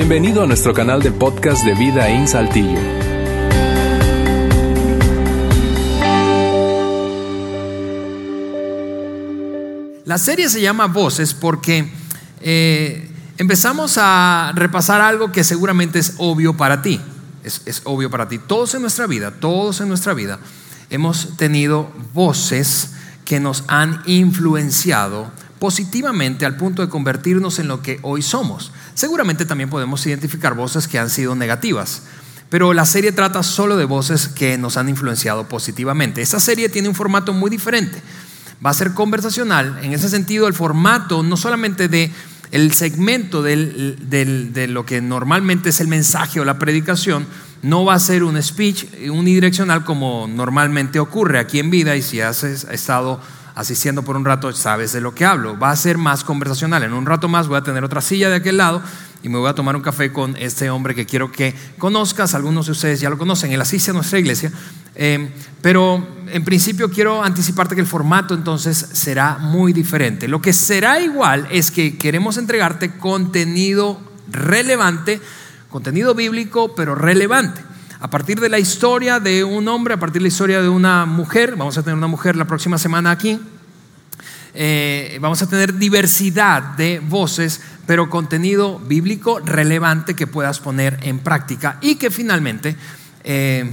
Bienvenido a nuestro canal de podcast de Vida en Saltillo. La serie se llama Voces porque eh, empezamos a repasar algo que seguramente es obvio para ti. Es, es obvio para ti. Todos en nuestra vida, todos en nuestra vida hemos tenido voces que nos han influenciado positivamente al punto de convertirnos en lo que hoy somos. Seguramente también podemos identificar voces que han sido negativas, pero la serie trata solo de voces que nos han influenciado positivamente. Esta serie tiene un formato muy diferente. Va a ser conversacional, en ese sentido el formato no solamente de el segmento de lo que normalmente es el mensaje o la predicación, no va a ser un speech unidireccional como normalmente ocurre aquí en vida y si has estado asistiendo por un rato, sabes de lo que hablo. Va a ser más conversacional. En un rato más voy a tener otra silla de aquel lado y me voy a tomar un café con este hombre que quiero que conozcas. Algunos de ustedes ya lo conocen. Él asiste a nuestra iglesia. Eh, pero en principio quiero anticiparte que el formato entonces será muy diferente. Lo que será igual es que queremos entregarte contenido relevante, contenido bíblico, pero relevante a partir de la historia de un hombre, a partir de la historia de una mujer, vamos a tener una mujer la próxima semana aquí, eh, vamos a tener diversidad de voces, pero contenido bíblico relevante que puedas poner en práctica y que finalmente eh,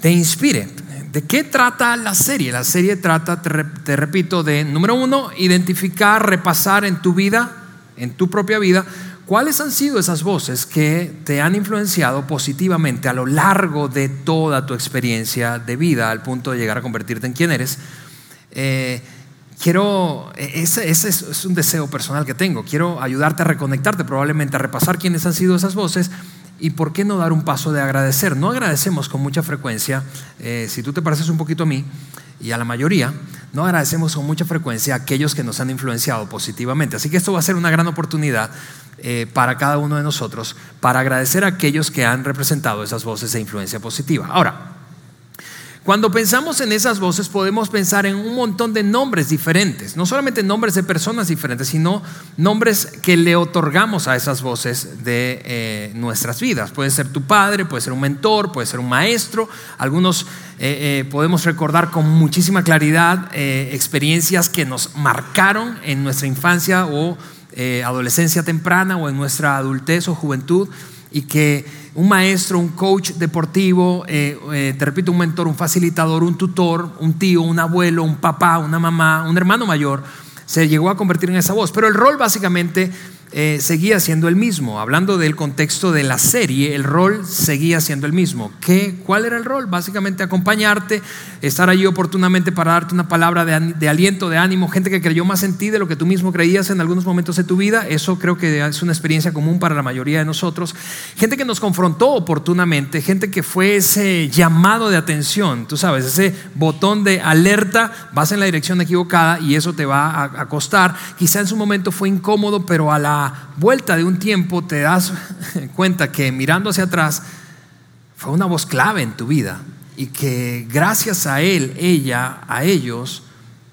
te inspire. ¿De qué trata la serie? La serie trata, te repito, de, número uno, identificar, repasar en tu vida, en tu propia vida, ¿Cuáles han sido esas voces que te han influenciado positivamente a lo largo de toda tu experiencia de vida al punto de llegar a convertirte en quien eres? Eh, quiero, e-, ese, es, un deseo personal que tengo, quiero ayudarte a reconectarte, probablemente a repasar quiénes han sido esas voces y por qué no dar un paso de agradecer. No agradecemos con mucha frecuencia, eh, si tú te pareces un poquito a mí y a la mayoría, no agradecemos con mucha frecuencia a aquellos que nos han influenciado positivamente. Así que esto va a ser una gran oportunidad eh, para cada uno de nosotros para agradecer a aquellos que han representado esas voces de influencia positiva. Ahora, cuando pensamos en esas voces podemos pensar en un montón de nombres diferentes, no solamente nombres de personas diferentes, sino nombres que le otorgamos a esas voces de eh, nuestras vidas. Puede ser tu padre, puede ser un mentor, puede ser un maestro. Algunos eh, podemos recordar con muchísima claridad experiencias que nos marcaron en nuestra infancia o eh, adolescencia temprana o en nuestra adultez o juventud y que un maestro, un coach deportivo, eh, eh, te repito, un mentor, un facilitador, un tutor, un tío, un abuelo, un papá, una mamá, un hermano mayor, se llegó a convertir en esa voz. Pero el rol básicamente eh, seguía siendo el mismo. Hablando del contexto de la serie, el rol seguía siendo el mismo. ¿Qué, ¿Cuál era el rol? Básicamente acompañarte, estar allí oportunamente para darte una palabra de, aliento, de ánimo, gente que creyó más en ti de lo que tú mismo creías en algunos momentos de tu vida. Eso creo que es una experiencia común para la mayoría de nosotros. Gente que nos confrontó oportunamente, gente que fue ese llamado de atención, tú sabes, ese botón de alerta, vas en la dirección equivocada y eso te va a, a costar. Quizá en su momento fue incómodo, pero a la vuelta de un tiempo te das cuenta que mirando hacia atrás fue una voz clave en tu vida y que gracias a él, ella, a ellos,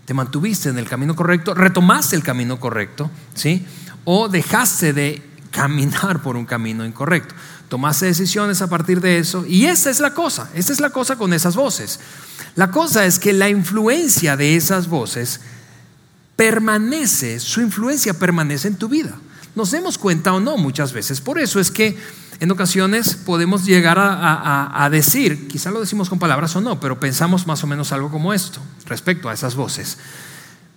te mantuviste en el camino correcto, retomaste el camino correcto, ¿sí? O dejaste de caminar por un camino incorrecto. Tomaste decisiones a partir de eso y esa es la cosa, esa es la cosa con esas voces. La cosa es que la influencia de esas voces permanece, su influencia permanece en tu vida nos demos cuenta o no muchas veces. Por eso es que en ocasiones podemos llegar a, decir, quizá lo decimos con palabras o no, pero pensamos más o menos algo como esto respecto a esas voces.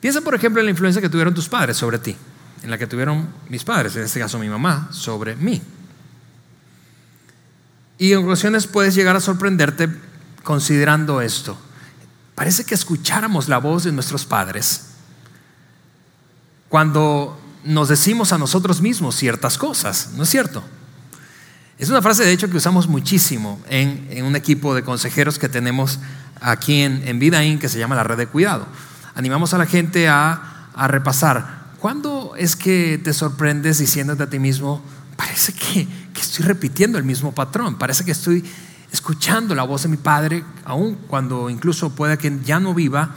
Piensa, por ejemplo, en la influencia que tuvieron tus padres sobre ti, en la que tuvieron mis padres, en este caso mi mamá, sobre mí. Y en ocasiones puedes llegar a sorprenderte considerando esto. Parece que escucháramos la voz de nuestros padres cuando nos decimos a nosotros mismos ciertas cosas, ¿no es cierto? Es una frase de hecho que usamos muchísimo en, un equipo de consejeros que tenemos aquí en, en Vidaín que se llama la red de cuidado. Animamos a la gente a, repasar. ¿Cuándo es que te sorprendes diciéndote a ti mismo, parece que, que estoy repitiendo el mismo patrón, parece que estoy escuchando la voz de mi padre, aun cuando incluso pueda que ya no viva,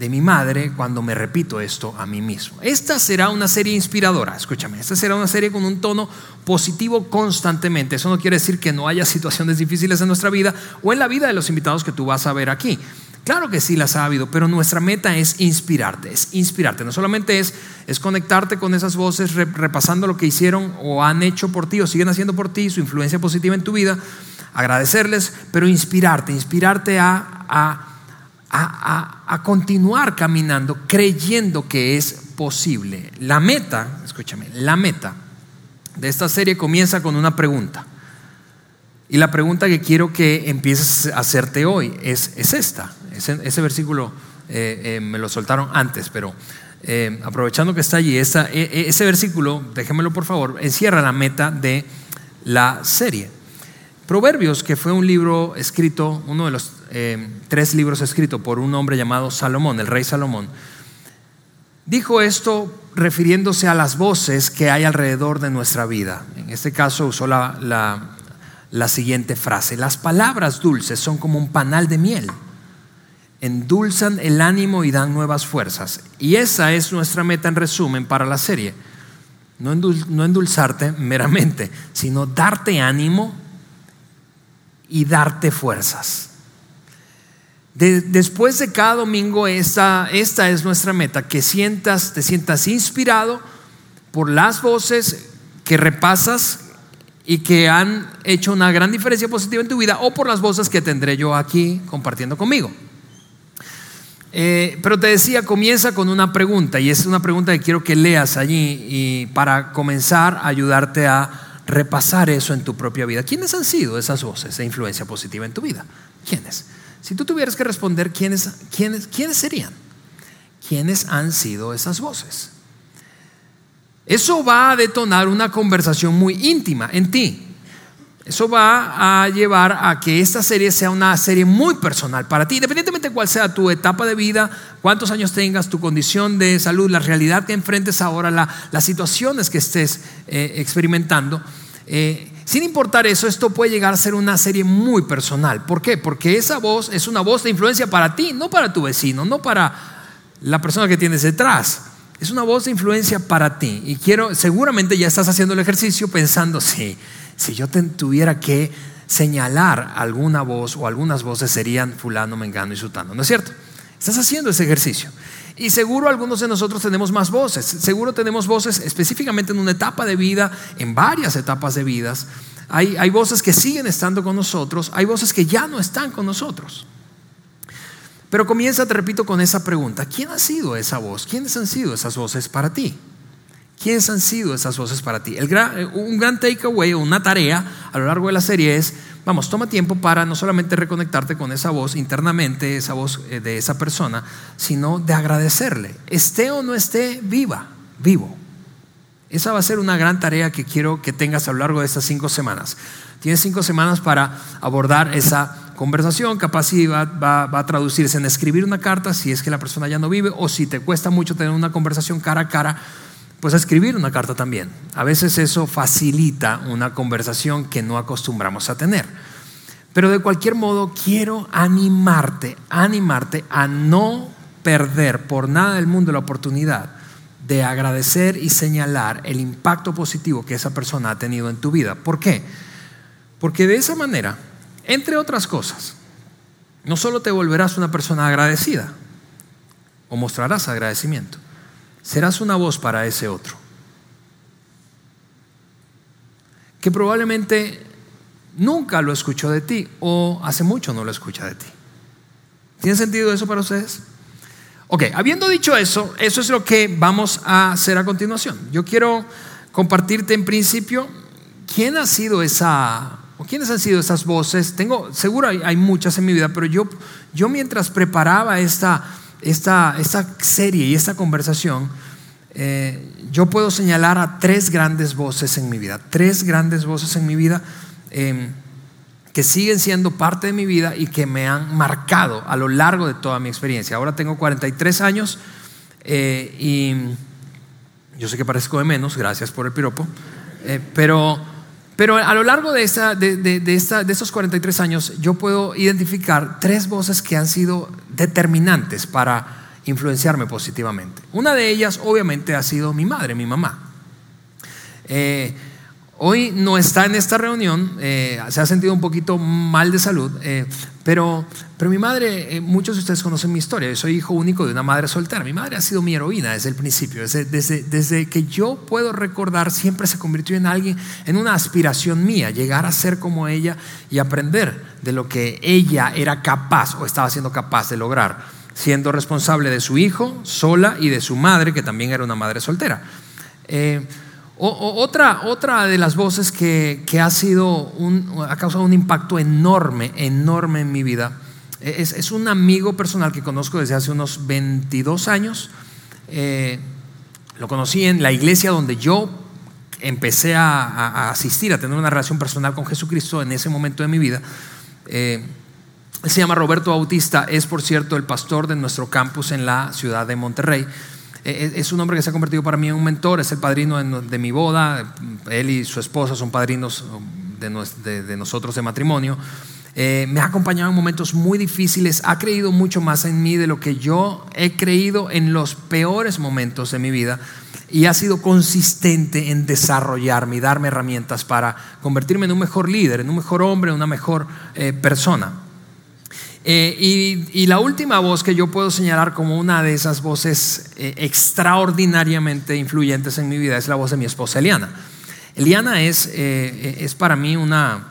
de mi madre cuando me repito esto a mí mismo. Esta será una serie inspiradora, escúchame, esta será una serie con un tono positivo constantemente. Eso no quiere decir que no haya situaciones difíciles en nuestra vida o en la vida de los invitados que tú vas a ver aquí. Claro que sí las ha habido, pero nuestra meta es inspirarte, es inspirarte. No solamente es, es conectarte con esas voces repasando lo que hicieron o han hecho por ti o siguen haciendo por ti, su influencia positiva en tu vida, agradecerles, pero inspirarte, inspirarte a, a a, continuar caminando creyendo que es posible. La meta, escúchame, la meta de esta serie comienza con una pregunta. Y la pregunta que quiero que empieces a hacerte hoy es, es esta. Ese, versículo eh, eh, me lo soltaron antes, pero eh, aprovechando que está allí, ese versículo, déjemelo por favor, encierra la meta de la serie. Proverbios, que fue un libro escrito, uno de los eh, tres libros escritos por un hombre llamado Salomón, el rey Salomón, dijo esto refiriéndose a las voces que hay alrededor de nuestra vida. En este caso usó la, la siguiente frase, las palabras dulces son como un panal de miel, endulzan el ánimo y dan nuevas fuerzas. Y esa es nuestra meta en resumen para la serie. No, endulzarte meramente, sino darte ánimo y darte fuerzas después de cada domingo, esta, esta es nuestra meta, que sientas, te sientas inspirado por las voces que repasas y que han hecho una gran diferencia positiva en tu vida o por las voces que tendré yo aquí compartiendo conmigo. Eh, pero te decía, comienza con una pregunta y es una pregunta que quiero que leas allí y para comenzar a ayudarte a repasar eso en tu propia vida. ¿Quiénes han sido esas voces de influencia positiva en tu vida? ¿Quiénes? Si tú tuvieras que responder, ¿quiénes, quiénes, quiénes serían? ¿Quiénes han sido esas voces? Eso va a detonar una conversación muy íntima en ti. Eso va a llevar a que esta serie sea una serie muy personal para ti, independientemente de cuál sea tu etapa de vida, cuántos años tengas, tu condición de salud, la realidad que enfrentes ahora, las situaciones que estés eh, experimentando. Eh, sin importar eso, esto puede llegar a ser una serie muy personal. ¿Por qué? Porque esa voz es una voz de influencia para ti, no para tu vecino, no para la persona que tienes detrás. Es una voz de influencia para ti. Y quiero, seguramente ya estás haciendo el ejercicio pensando, si, si yo tuviera que señalar alguna voz o algunas voces serían fulano, mengano y sutano. ¿No es cierto? Estás haciendo ese ejercicio. Y seguro algunos de nosotros tenemos más voces. Seguro tenemos voces específicamente en una etapa de vida, en varias etapas de vidas. Hay, hay voces que siguen estando con nosotros, hay voces que ya no están con nosotros. Pero comienza, te repito, con esa pregunta. ¿Quién ha sido esa voz? ¿Quiénes han sido esas voces para ti? ¿Quiénes han sido esas voces para ti? El un gran takeaway o una tarea a lo largo de la serie es Vamos, toma tiempo para no solamente reconectarte con esa voz internamente, esa voz eh, de esa persona, sino de agradecerle, esté o no esté viva, vivo. Esa va a ser una gran tarea que quiero que tengas a lo largo de estas cinco semanas. Tienes cinco semanas para abordar esa conversación, capaz va, va, a traducirse en escribir una carta si es que la persona ya no vive o si te cuesta mucho tener una conversación cara a cara pues a escribir una carta también. A veces eso facilita una conversación que no acostumbramos a tener. Pero de cualquier modo quiero animarte, animarte a no perder por nada del mundo la oportunidad de agradecer y señalar el impacto positivo que esa persona ha tenido en tu vida. ¿Por qué? Porque de esa manera, entre otras cosas, no solo te volverás una persona agradecida o mostrarás agradecimiento, serás una voz para ese otro. Que probablemente nunca lo escuchó de ti o hace mucho no lo escucha de ti. ¿Tiene sentido eso para ustedes? Ok, habiendo dicho eso, eso es lo que vamos a hacer a continuación. Yo quiero compartirte en principio quién ha sido esa o quiénes han sido esas voces. Tengo, seguro hay, hay muchas en mi vida, pero yo, yo mientras preparaba esta esta, serie y esta conversación, eh, yo puedo señalar a tres grandes voces en mi vida, tres grandes voces en mi vida em, que siguen siendo parte de mi vida y que me han marcado a lo largo de toda mi experiencia. Ahora tengo 43 años eh, y yo sé que parezco de menos, gracias por el piropo, eh, pero pero a lo largo de, esta, de, de, esta, de estos 43 años, yo puedo identificar tres voces que han sido determinantes para influenciarme positivamente. Una de ellas obviamente ha sido mi madre, mi mamá. Eh, hoy no está en esta reunión, eh, se ha sentido un poquito mal de salud, eh, pero, pero mi madre, muchos de ustedes conocen mi historia, yo soy hijo único de una madre soltera, mi madre ha sido mi heroína desde el principio, desde, desde, desde que yo puedo recordar, siempre se convirtió en alguien, en una aspiración mía, llegar a ser como ella y aprender de lo que ella era capaz o estaba siendo capaz de lograr siendo responsable de su hijo sola y de su madre, que también era una madre soltera. Eh, otra, otra de las voces que, ha sido un, ha causado un impacto enorme, enorme en mi vida, es, un amigo personal que conozco desde hace unos 22 años. Eh, lo conocí en la iglesia donde yo empecé a, asistir, a tener una relación personal con Jesucristo en ese momento de mi vida. Eh, se llama Roberto Bautista, es por cierto el pastor de nuestro campus en la ciudad de Monterrey. Eh, es un hombre que se ha convertido para mí en un mentor, es el padrino de mi boda, él y su esposa son padrinos de nosotros de matrimonio. Eh, me ha acompañado en momentos muy difíciles, ha creído mucho más en mí de lo que yo he creído en los peores momentos de mi vida y ha sido consistente en desarrollarme y darme herramientas para convertirme en un mejor líder, en un mejor hombre, en una mejor eh, persona. Eh, y, la última voz que yo puedo señalar como una de esas voces eh, extraordinariamente influyentes en mi vida es la voz de mi esposa Eliana. Eliana es, eh, es para mí una...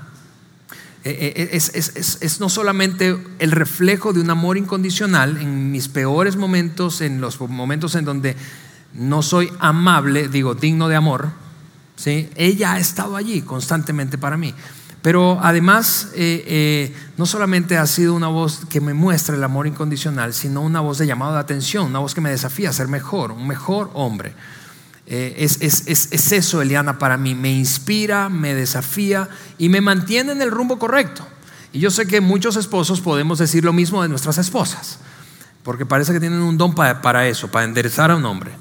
Es, es, no solamente el reflejo de un amor incondicional en mis peores momentos, en los momentos en donde no soy amable, digo, digno de amor, ¿sí? ella ha estado allí constantemente para mí. Pero además, eh, eh, no solamente ha sido una voz que me muestra el amor incondicional, sino una voz de llamado de atención, una voz que me desafía a ser mejor, un mejor hombre. Eh, es, es, eso, Eliana, para mí. Me inspira, me desafía y me mantiene en el rumbo correcto. Y yo sé que muchos esposos podemos decir lo mismo de nuestras esposas, porque parece que tienen un don para, eso, para enderezar a un hombre.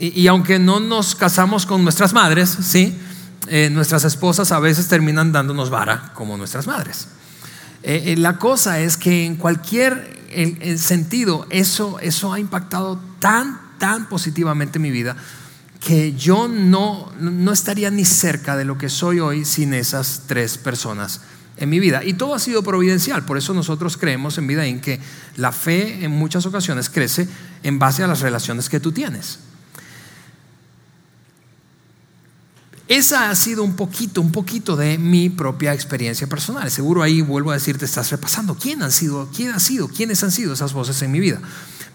y aunque no nos casamos con nuestras madres, ¿sí? Eh, nuestras esposas a veces terminan dándonos vara como nuestras madres. Eh, eh, la cosa es que en cualquier sentido eso, eso ha impactado tan, tan positivamente mi vida que yo no, no estaría ni cerca de lo que soy hoy sin esas tres personas en mi vida. Y todo ha sido providencial, por eso nosotros creemos en vida en que la fe en muchas ocasiones crece en base a las relaciones que tú tienes. Esa ha sido un poquito, un poquito de mi propia experiencia personal. Seguro ahí vuelvo a decirte, estás repasando quién han sido, quién ha sido, quiénes han sido esas voces en mi vida.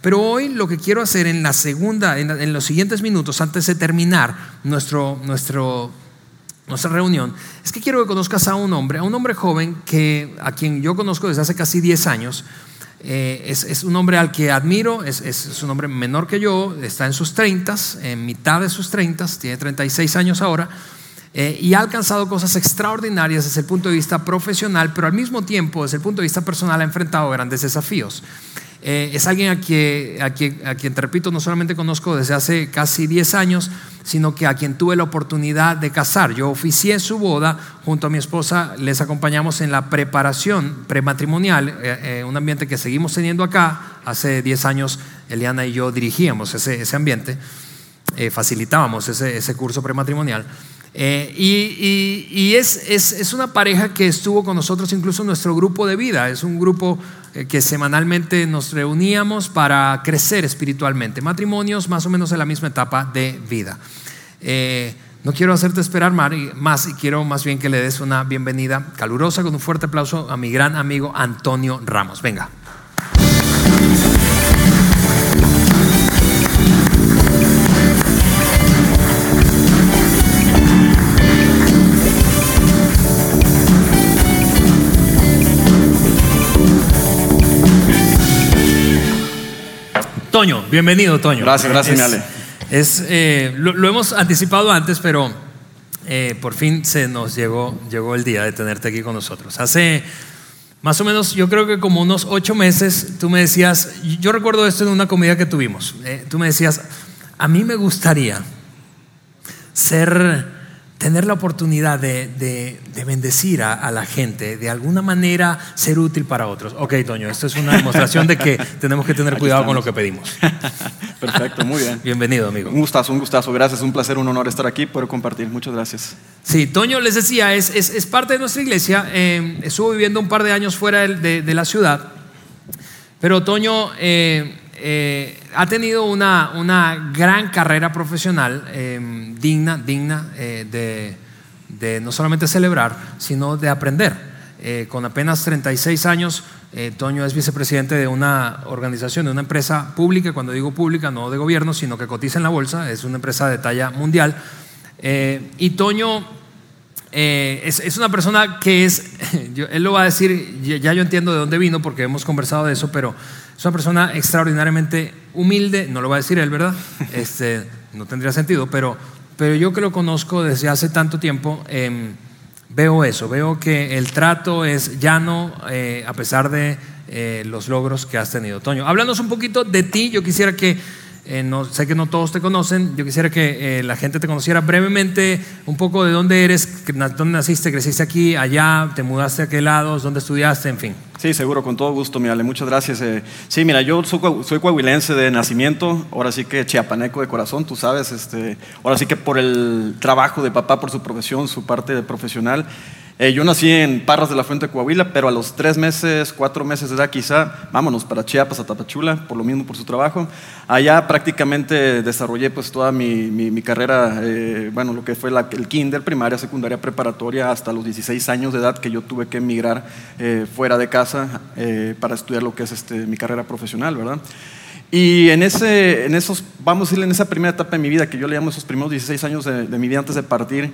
Pero hoy lo que quiero hacer en la segunda, en, los siguientes minutos, antes de terminar nuestro, nuestro, nuestra reunión, es que quiero que conozcas a un hombre, a un hombre joven que a quien yo conozco desde hace casi 10 años. Eh, es, un hombre al que admiro, es, es, un hombre menor que yo, está en sus 30, en mitad de sus 30, tiene 36 años ahora, eh, y ha alcanzado cosas extraordinarias desde el punto de vista profesional, pero al mismo tiempo, desde el punto de vista personal, ha enfrentado grandes desafíos. Eh, es alguien a quien, a, quien, a quien, te repito, no solamente conozco desde hace casi 10 años, sino que a quien tuve la oportunidad de casar. Yo oficié su boda junto a mi esposa, les acompañamos en la preparación prematrimonial, eh, eh, un ambiente que seguimos teniendo acá. Hace 10 años Eliana y yo dirigíamos ese, ese ambiente, facilitábamos ese, ese curso prematrimonial. Eh, y, es, es, una pareja que estuvo con nosotros incluso en nuestro grupo de vida. Es un grupo eh, que semanalmente nos reuníamos para crecer espiritualmente. Matrimonios más o menos en la misma etapa de vida. Eh, no quiero hacerte esperar más y quiero más bien que le des una bienvenida calurosa con un fuerte aplauso a mi gran amigo Antonio Ramos. Venga. Toño, bienvenido, Toño. Gracias, gracias, Ale. Es, eh, lo, hemos anticipado antes, pero eh, por fin se nos llegó, llegó el día de tenerte aquí con nosotros. Hace más o menos, yo creo que como unos ocho meses, tú me decías, yo recuerdo esto en una comida que tuvimos, eh, tú me decías, a mí me gustaría ser tener la oportunidad de, de, bendecir a, la gente, de alguna manera ser útil para otros. Ok, Toño, esto es una demostración de que tenemos que tener cuidado con lo que pedimos. Perfecto, muy bien. Bienvenido, amigo. Un gustazo, un gustazo. Gracias, un placer, un honor estar aquí, poder compartir. Muchas gracias. Sí, Toño, les decía, es, es, es parte de nuestra iglesia. Eh, estuvo viviendo un par de años fuera de, de la ciudad, pero Toño... Eh, eh, ha tenido una, una, gran carrera profesional eh, digna, digna eh, de, de, no solamente celebrar, sino de aprender. con apenas 36 años, Toño es vicepresidente de una organización, de una empresa pública, cuando digo pública, no de gobierno, sino que cotiza en la bolsa, es una empresa de talla mundial. y Toño es, es, una persona que es, él lo va a decir, ya yo entiendo de dónde vino porque hemos conversado de eso, pero es una persona extraordinariamente humilde, no lo va a decir él, ¿verdad? Este, no tendría sentido, pero, pero yo que lo conozco desde hace tanto tiempo, em, veo eso, veo que el trato es llano eh, a pesar de eh, los logros que has tenido. Toño, háblanos un poquito de ti, yo quisiera que eh, no, sé que no todos te conocen. Yo quisiera que eh, la gente te conociera brevemente un poco de dónde eres, dónde naciste, creciste aquí, allá, te mudaste a qué lados, dónde estudiaste, en fin. Sí, seguro, con todo gusto, mira, muchas gracias. Eh. sí, mira, yo soy, soy, coahuilense de nacimiento, ahora sí que chiapaneco de corazón, tú sabes, este, ahora sí que por el trabajo de papá, por su profesión, su parte de profesional. Eh, yo nací en Parras de la Fuente, Coahuila, pero a los tres meses, cuatro meses de edad quizá, vámonos para Chiapas, a Tapachula, por lo mismo por su trabajo. Allá prácticamente desarrollé pues toda mi, mi, carrera, eh, bueno, lo que fue la, el kinder, primaria, secundaria, preparatoria, hasta los 16 años de edad que yo tuve que emigrar eh, fuera de casa para estudiar lo que es este, mi carrera profesional, ¿verdad? Y en, ese, en esos, vamos a decirle, en esa primera etapa de mi vida, que yo le llamo esos primeros 16 años de, de mi vida antes de partir,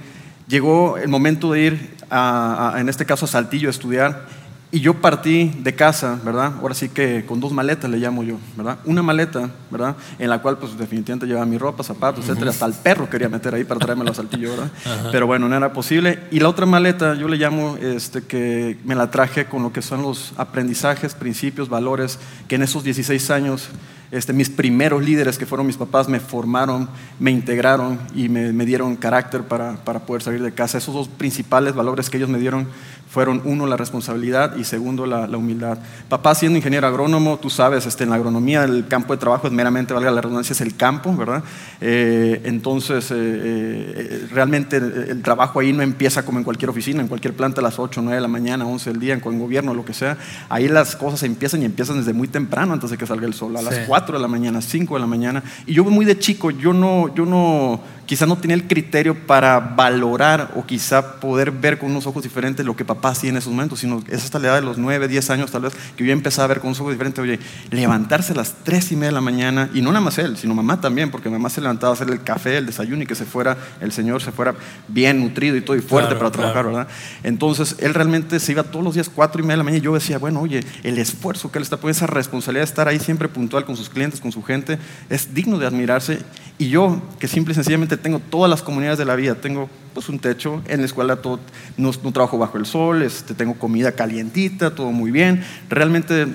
llegó el momento de ir, a, en este caso, a Saltillo a estudiar. Y yo partí de casa, ¿verdad? Ahora sí que con dos maletas le llamo yo, ¿verdad? Una maleta, ¿verdad? En la cual pues definitivamente llevaba mi ropa, zapatos, etcétera. Hasta el perro quería meter ahí para traérmelo a Saltillo, ¿verdad? Pero bueno, no era posible. Y la otra maleta yo le llamo este, que me la traje con lo que son los aprendizajes, principios, valores que en esos 16 años este, mis primeros líderes, que fueron mis papás, me formaron, me integraron y me, me dieron carácter para, para, poder salir de casa. Esos dos principales valores que ellos me dieron fueron uno, la responsabilidad y segundo, la, humildad. Papá siendo ingeniero agrónomo, tú sabes, este, en la agronomía el campo de trabajo es meramente, valga la redundancia, es el campo, ¿verdad? Eh, entonces, eh, eh, realmente el, trabajo ahí no empieza como en cualquier oficina, en cualquier planta a las 8, 9 de la mañana, 11 del día, en gobierno, lo que sea. Ahí las cosas empiezan y empiezan desde muy temprano, antes de que salga el sol, a las 4 de la mañana, 5 de la mañana. Y yo muy de chico, yo no, yo no quizá no tenía el criterio para valorar o quizá poder ver con unos ojos diferentes lo que papá hacía en esos momentos, sino es hasta la edad de los 9, 10 años tal vez que yo empecé a ver con unos ojos diferentes, oye, levantarse a las 3 y media de la mañana, y no nada más él, sino mamá también, porque mamá se levantaba a hacer el café, el desayuno y que se fuera, el señor se fuera bien nutrido y todo y fuerte para trabajar, ¿verdad? Entonces él realmente se iba todos los días 4 y media de la mañana y yo decía, bueno, oye, el esfuerzo que él está poniendo, esa responsabilidad de estar ahí siempre puntual con sus clientes, con su gente, es digno de admirarse. Y yo, que simple y sencillamente tengo todas las comunidades de la vida. Tengo pues, un techo, en la escuela todo, no, trabajo bajo el sol, este, tengo comida calientita, todo muy bien. Realmente,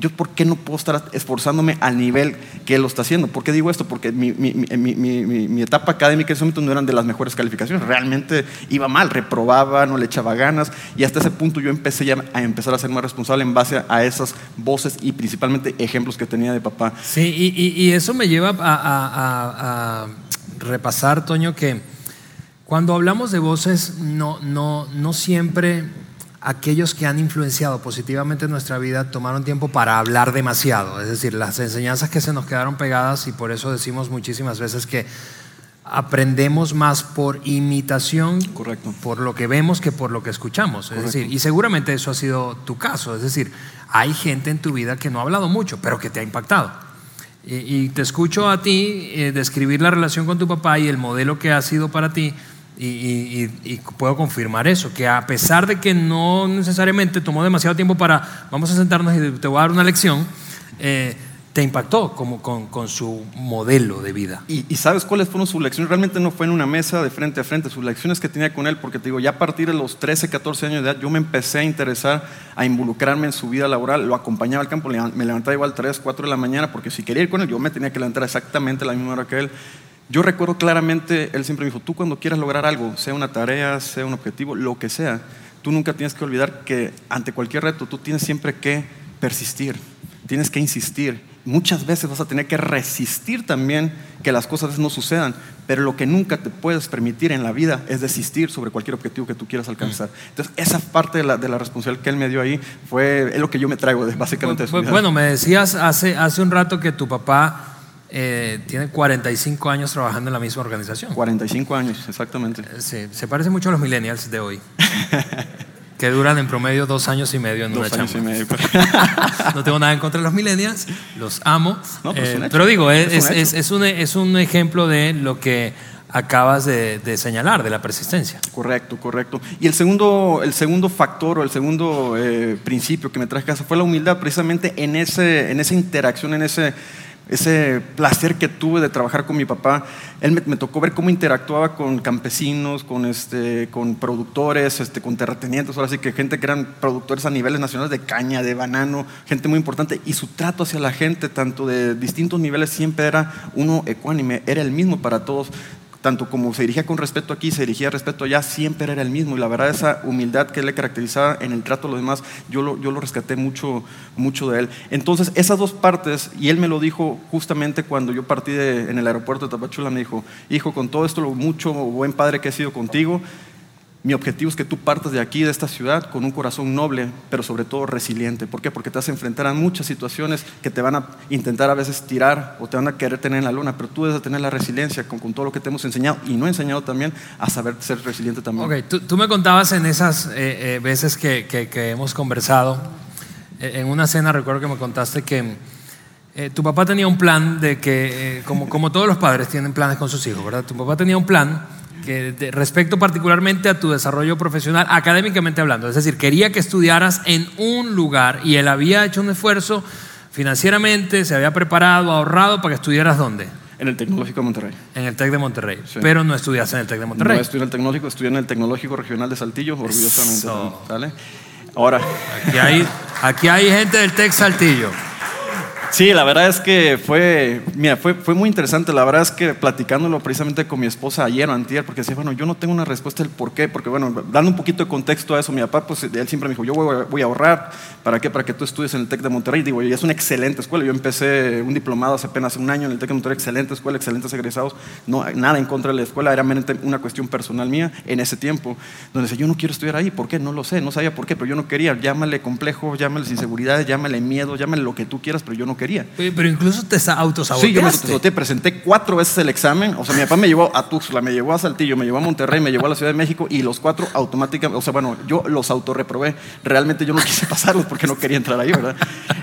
¿yo por qué no puedo estar esforzándome al nivel que él lo está haciendo? ¿Por qué digo esto? Porque mi, mi, mi, mi etapa académica en ese momento no eran de las mejores calificaciones. Realmente iba mal, reprobaba, no le echaba ganas. Y hasta ese punto yo empecé ya a empezar a ser más responsable en base a esas voces y principalmente ejemplos que tenía de papá. Sí, y, y, eso me lleva a repasar, Toño, que cuando hablamos de voces, no, no, no siempre aquellos que han influenciado positivamente nuestra vida tomaron tiempo para hablar demasiado. Es decir, las enseñanzas que se nos quedaron pegadas y por eso decimos muchísimas veces que aprendemos más por imitación, Correcto. por lo que vemos que por lo que escuchamos. Es decir, y seguramente eso ha sido tu caso. Es decir, hay gente en tu vida que no ha hablado mucho, pero que te ha impactado. Y, te escucho a ti eh, describir la relación con tu papá y el modelo que ha sido para ti. Y, puedo confirmar eso, que a pesar de que no necesariamente tomó demasiado tiempo para, vamos a sentarnos y te voy a dar una lección, eh, te impactó como con, su modelo de vida. ¿Y, sabes cuáles fueron sus lecciones? Realmente no fue en una mesa de frente a frente, sus lecciones que tenía con él, porque te digo, ya a partir de los 13, 14 años de edad, yo me empecé a interesar, a involucrarme en su vida laboral, lo acompañaba al campo, me levantaba igual 3, 4 de la mañana, porque si quería ir con él, yo me tenía que levantar exactamente a la misma hora que él. Yo recuerdo claramente, él siempre me dijo, tú cuando quieras lograr algo, sea una tarea, sea un objetivo, lo que sea, tú nunca tienes que olvidar que ante cualquier reto tú tienes siempre que persistir, tienes que insistir. Muchas veces vas a tener que resistir también que las cosas no sucedan, pero lo que nunca te puedes permitir en la vida es desistir sobre cualquier objetivo que tú quieras alcanzar. Entonces, esa parte de la, de la responsabilidad que él me dio ahí fue es lo que yo me traigo de, básicamente. de. Bueno, me decías hace, hace un rato que tu papá eh, tiene 45 años trabajando en la misma organización. 45 años, exactamente. Eh, Sí, se parece mucho a los millennials de hoy, que duran en promedio dos años y medio en Dos una años chamba. y medio. No tengo nada en contra de los millennials, los amo. No, Eh, pero digo, es, Es un es- un, es un ejemplo de lo que acabas de, de señalar, de la persistencia. Correcto, correcto. Y el segundo, el segundo factor o el segundo eh, principio que me traje a casa fue la humildad, precisamente en, ese, en esa interacción, en ese, ese placer que tuve de trabajar con mi papá. Él me, me tocó ver cómo interactuaba con campesinos, con, este, con productores, este, con terratenientes, ahora sí que gente que eran productores a niveles nacionales de caña, de banano, gente muy importante. Y su trato hacia la gente, tanto de distintos niveles, siempre era uno ecuánime, era el mismo para todos tanto como se dirigía con respeto aquí, se dirigía respeto allá, siempre era el mismo. Y la verdad, esa humildad que le caracterizaba en el trato a los demás, yo lo, rescaté mucho, mucho de él. Entonces, esas dos partes, y él me lo dijo justamente cuando yo partí de- en el aeropuerto de Tapachula, me dijo, hijo, con todo esto, lo mucho buen padre que he sido contigo, mi objetivo es que tú partas de aquí, de esta ciudad, con un corazón noble, pero sobre todo resiliente. ¿Por qué? Porque te vas a enfrentar a muchas situaciones que te van a intentar a veces tirar o te van a querer tener en la luna, pero tú debes de tener la resiliencia con, con todo lo que te hemos enseñado y no enseñado también a saber ser resiliente también. Ok, tú, tú me contabas en esas eh, eh, veces que, que- que hemos conversado, eh, en una cena recuerdo que me contaste que eh, tu papá tenía un plan de que, eh, como, como todos los padres tienen planes con sus hijos, ¿verdad? Tu papá tenía un plan que de- respecto particularmente a tu desarrollo profesional, académicamente hablando, es decir, quería que estudiaras en un lugar y él había hecho un esfuerzo financieramente, se había preparado, ahorrado para que estudiaras dónde? En el Tecnológico de Monterrey. En el TEC de Monterrey, Sí. pero no estudiaste en el TEC de Monterrey. No estudié en el Tecnológico, estudié en el Tecnológico Regional de Saltillo, orgullosamente. Eso. ¿sale? Ahora, Aquí hay, aquí hay gente del Tex Saltillo. Sí, la verdad es que fue, mira, fue, fue muy interesante. La verdad es que platicándolo precisamente con mi esposa ayer o antier, porque decía, bueno, yo no tengo una respuesta del por qué, porque bueno, dando un poquito de contexto a eso, mi papá, pues él siempre me dijo, yo voy, a- ahorrar, ¿para qué? Para que tú estudies en el TEC de Monterrey. Digo, y es una excelente escuela. Yo empecé un diplomado hace apenas un año en el TEC de Monterrey, excelente escuela, excelentes egresados. No, nada en contra de la escuela, era meramente una cuestión personal mía en ese tiempo, donde decía, yo no quiero estudiar ahí, ¿por qué? No lo sé, no sabía por qué, pero yo no quería. Llámale complejo, llámale inseguridades, llámale miedo, llámale lo que tú quieras, pero yo no quería. Pero incluso te sa- Sí, yo me autosaboteaste. autosaboteé, presenté cuatro veces el examen. O sea, mi papá me llevó a Tuxtla, me llevó a Saltillo, me llevó a Monterrey, me llevó a la Ciudad de México y los cuatro automáticamente, o sea, bueno, yo los autorreprobé. Realmente yo no quise pasarlos porque no quería entrar ahí, ¿verdad?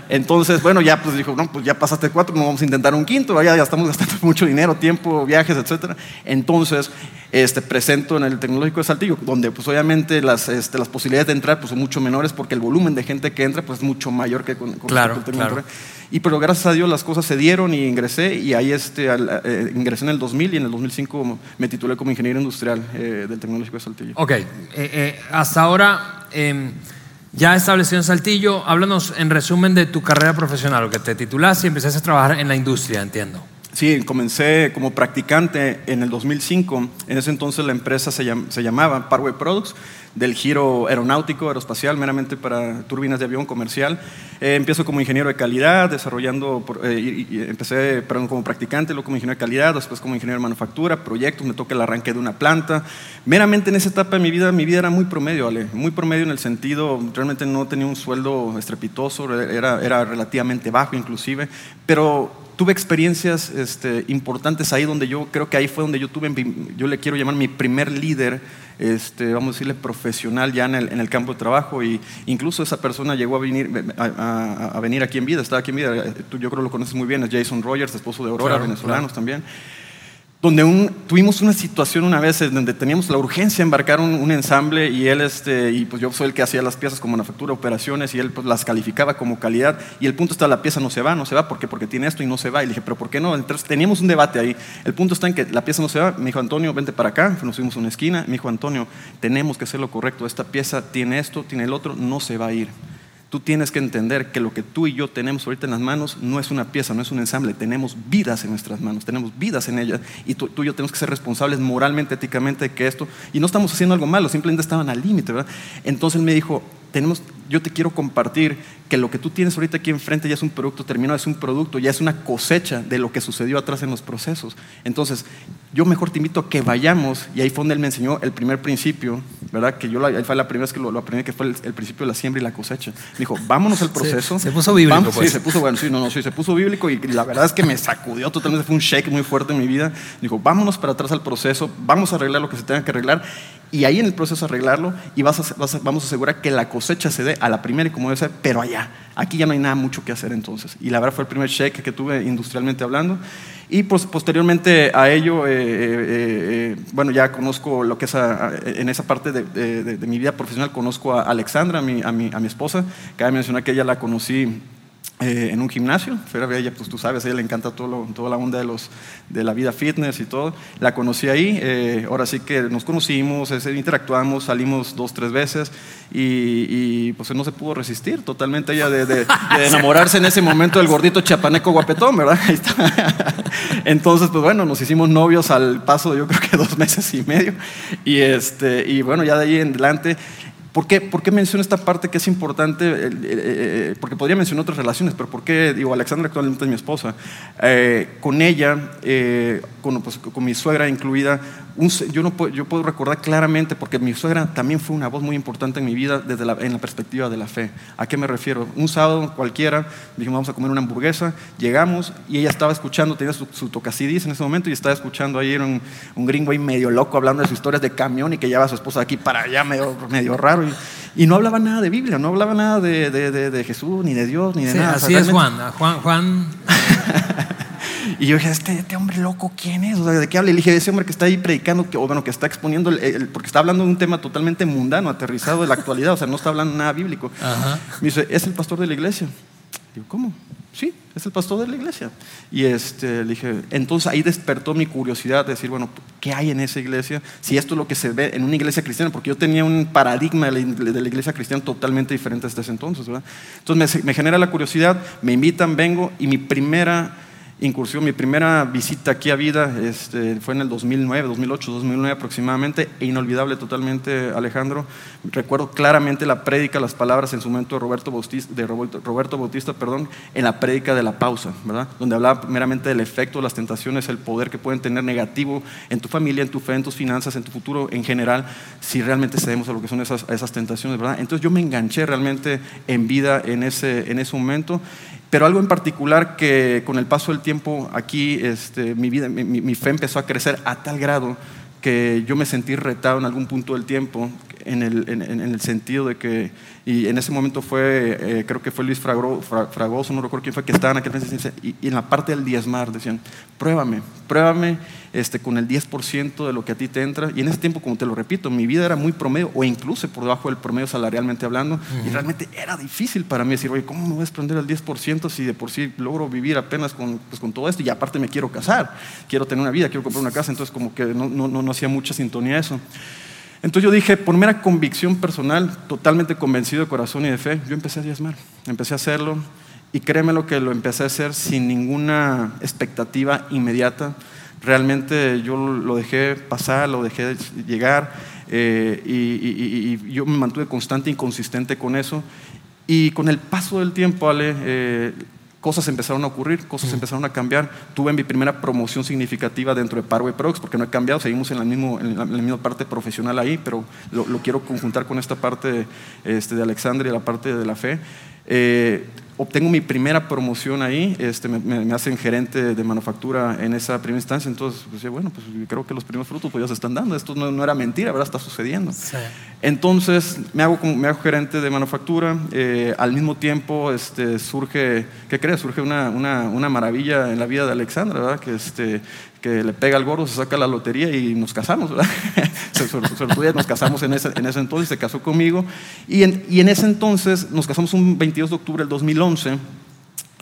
Entonces, bueno, ya pues dijo, no, pues ya pasaste cuatro, no vamos a intentar un quinto, ya, ya estamos gastando mucho dinero, tiempo, viajes, etcétera. Entonces, este, presento en el Tecnológico de Saltillo, donde pues obviamente las, este, las posibilidades de entrar pues, son mucho menores porque el volumen de gente que entra pues es mucho mayor que con, con Claro, al claro. Y pero gracias a Dios las cosas se dieron y ingresé y ahí este, al- eh, ingresé en el 2000 y en el 2005 me titulé como ingeniero industrial eh, del Tecnológico de Saltillo. Ok, eh, eh, hasta ahora em, ya establecido en Saltillo, háblanos en resumen de tu carrera profesional, lo que te titulaste y empezaste a trabajar en la industria, entiendo. Sí, comencé como practicante en el 2005. En ese entonces la empresa se, llam- se llamaba Parway Products, del giro aeronáutico, aeroespacial, meramente para turbinas de avión comercial. Eh, empiezo como ingeniero de calidad, desarrollando, eh, y- y empecé perdón, como practicante, luego como ingeniero de calidad, después como ingeniero de manufactura, proyectos, me toca el arranque de una planta. Meramente en esa etapa de mi vida, mi vida era muy promedio, Ale, muy promedio en el sentido, realmente no tenía un sueldo estrepitoso, era, era relativamente bajo inclusive, pero tuve experiencias este, importantes ahí donde yo creo que ahí fue donde yo tuve, yo le quiero llamar mi primer líder, este, vamos a decirle profesional ya en el, en el campo de trabajo. Y incluso esa persona llegó a venir, a, a- a venir aquí en vida, estaba aquí en vida, tú yo creo lo conoces muy bien, es Jason Rogers, esposo de Aurora, Claro, venezolanos claro. también donde un- tuvimos una situación una vez donde teníamos la urgencia de embarcar un, un ensamble y él, este, y pues yo soy el que hacía las piezas como manufactura, operaciones y él pues las calificaba como calidad y el punto está, la pieza no se va, no se va, ¿por qué? Porque tiene esto y no se va. Y le dije, pero ¿por qué no? Entonces teníamos un debate ahí. El punto está en que la pieza no se va. Me dijo, Antonio, vente para acá. Nos fuimos a una esquina. Me dijo, Antonio, tenemos que hacer lo correcto. Esta pieza tiene esto, tiene el otro, no se va a ir Tú tienes que entender que lo que tú y yo tenemos ahorita en las manos no es una pieza, no es un ensamble, tenemos vidas en nuestras manos, tenemos vidas en ellas y tú, y yo tenemos que ser responsables moralmente, éticamente de que esto, y no estamos haciendo algo malo, simplemente estaban al límite, ¿verdad? Entonces él me dijo, tenemos, yo te quiero compartir que lo que tú tienes ahorita aquí enfrente ya es un producto terminado, es un producto, ya es una cosecha de lo que sucedió atrás en los procesos. Entonces, yo mejor te invito a que vayamos, y ahí fue donde él me enseñó el primer principio, ¿verdad? Que yo ahí fue la primera vez que lo, aprendí, que fue el, principio de la siembra y la cosecha. Me dijo, vámonos al proceso. Se, puso bíblico, pues. Sí, se puso, bueno, sí, no, no, sí, se puso bíblico y, la verdad es que me sacudió totalmente, fue un shake muy fuerte en mi vida. Dijo, vámonos para atrás al proceso, vamos a arreglar lo que se tenga que arreglar, y ahí en el proceso arreglarlo, y vas vamos a asegurar que la cosecha se dé a la primera y como debe ser, pero allá. Aquí ya no hay nada mucho que hacer entonces. Y la verdad fue el primer cheque que tuve industrialmente hablando. Y pues, posteriormente a ello, eh, eh, eh, bueno, ya conozco lo que es en esa parte de, mi vida profesional, conozco a Alexandra, a mi, a mi, mi esposa. Cabe mencionar que ella la conocí eh, en un gimnasio. Fuera ella, pues tú sabes, a ella le encanta todo toda la onda de, los, de la vida fitness y todo. La conocí ahí, eh, ahora sí que nos conocimos, interactuamos, salimos dos, tres veces y, pues no se pudo resistir totalmente ella de, enamorarse en ese momento del gordito chapaneco guapetón, ¿verdad? Entonces, pues bueno, nos hicimos novios al paso de yo creo que dos meses y medio y, este, y bueno, ya de ahí en adelante ¿Por qué, ¿Por qué, menciono esta parte que es importante? Eh, eh, eh, porque podría mencionar otras relaciones, pero ¿por qué? Digo, Alexandra actualmente es mi esposa. con ella, con, pues, con, mi suegra incluida, yo, no puedo, yo puedo recordar claramente, porque mi suegra también fue una voz muy importante en mi vida desde la, en la perspectiva de la fe. ¿A qué me refiero? Un sábado cualquiera, dijimos vamos a comer una hamburguesa, llegamos y ella estaba escuchando, tenía su, su tocacidis en ese momento y estaba escuchando ahí un, un gringo ahí medio loco hablando de sus historias de camión y que lleva a su esposa de aquí para allá medio, medio raro y, no hablaba nada de Biblia, no hablaba nada de, de, Jesús, ni de Dios, ni de nada. Así es Juan, Juan, Juan. y yo dije, este, este, hombre loco, ¿quién es? O sea, ¿de qué habla? Y le dije, ese hombre que está ahí predicando, que, o bueno, que está exponiendo, el, porque está hablando de un tema totalmente mundano, aterrizado de la actualidad, o sea, no está hablando nada bíblico. Me dice, es el pastor de la iglesia. Digo, ¿cómo? Sí, es el pastor de la iglesia. Y este, le dije, entonces ahí despertó mi curiosidad de decir, bueno, ¿qué hay en esa iglesia? Si esto es lo que se ve en una iglesia cristiana, porque yo tenía un paradigma de la iglesia cristiana totalmente diferente desde ese entonces, ¿verdad? Entonces me, me genera la curiosidad, me invitan, vengo y mi primera incursión, mi primera visita aquí a vida este, fue en el 2009, 2008, 2009 aproximadamente, e inolvidable totalmente, Alejandro. Recuerdo claramente la prédica, las palabras en su momento de Roberto Bautista, de Roberto, Bautista perdón, en la prédica de la pausa, ¿verdad? donde hablaba primeramente del efecto las tentaciones, el poder que pueden tener negativo en tu familia, en tu fe, en tus finanzas, en tu futuro en general, si realmente cedemos a lo que son esas, esas tentaciones. ¿verdad? Entonces yo me enganché realmente en vida en ese, en ese momento pero algo en particular que con el paso del tiempo aquí este, mi, vida, mi, fe empezó a crecer a tal grado que yo me sentí retado en algún punto del tiempo en el, en, el sentido de que, y en ese momento fue, eh, creo que fue Luis Fragoso, no recuerdo quién fue, que estaba en aquel y, y en la parte del diezmar decían, pruébame, pruébame este, con el 10% de lo que a ti te entra. Y en ese tiempo, como te lo repito, mi vida era muy promedio o incluso por debajo del promedio salarialmente hablando. Y realmente era difícil para mí decir, oye, ¿cómo me voy a desprender el 10% si de por sí logro vivir apenas con, pues, con todo esto? Y aparte me quiero casar, quiero tener una vida, quiero comprar una casa. Entonces como que no, no, no hacía mucha sintonía eso. Entonces yo dije, por mera convicción personal, totalmente convencido de corazón y de fe, yo empecé a diezmar, empecé a hacerlo y créeme lo que lo empecé a hacer sin ninguna expectativa inmediata. Realmente yo lo dejé pasar, lo dejé llegar eh, y, yo me mantuve constante y consistente con eso. Y con el paso del tiempo, Ale, eh, cosas empezaron a ocurrir, cosas empezaron a cambiar. Tuve mi primera promoción significativa dentro de Parway Prox, porque no he cambiado, seguimos en la, mismo, en la, misma parte profesional ahí, pero lo, quiero conjuntar con esta parte este, de Alexandria y la parte de la fe. Eh, obtengo mi primera promoción ahí, este, me, hacen gerente de manufactura en esa primera instancia, entonces pues, bueno, pues creo que los primeros frutos pues, ya se están dando, esto no, era mentira, ¿verdad? Está sucediendo. Entonces me hago, me hago gerente de manufactura, eh, al mismo tiempo este, surge, ¿qué crees? Surge una, una, una, maravilla en la vida de Alexandra, ¿verdad? Que este, que le pega al gordo, se saca la lotería y nos casamos, ¿verdad? nos casamos en ese, en ese entonces, se casó conmigo. Y en, y en, ese entonces nos casamos un 22 de octubre del 2011.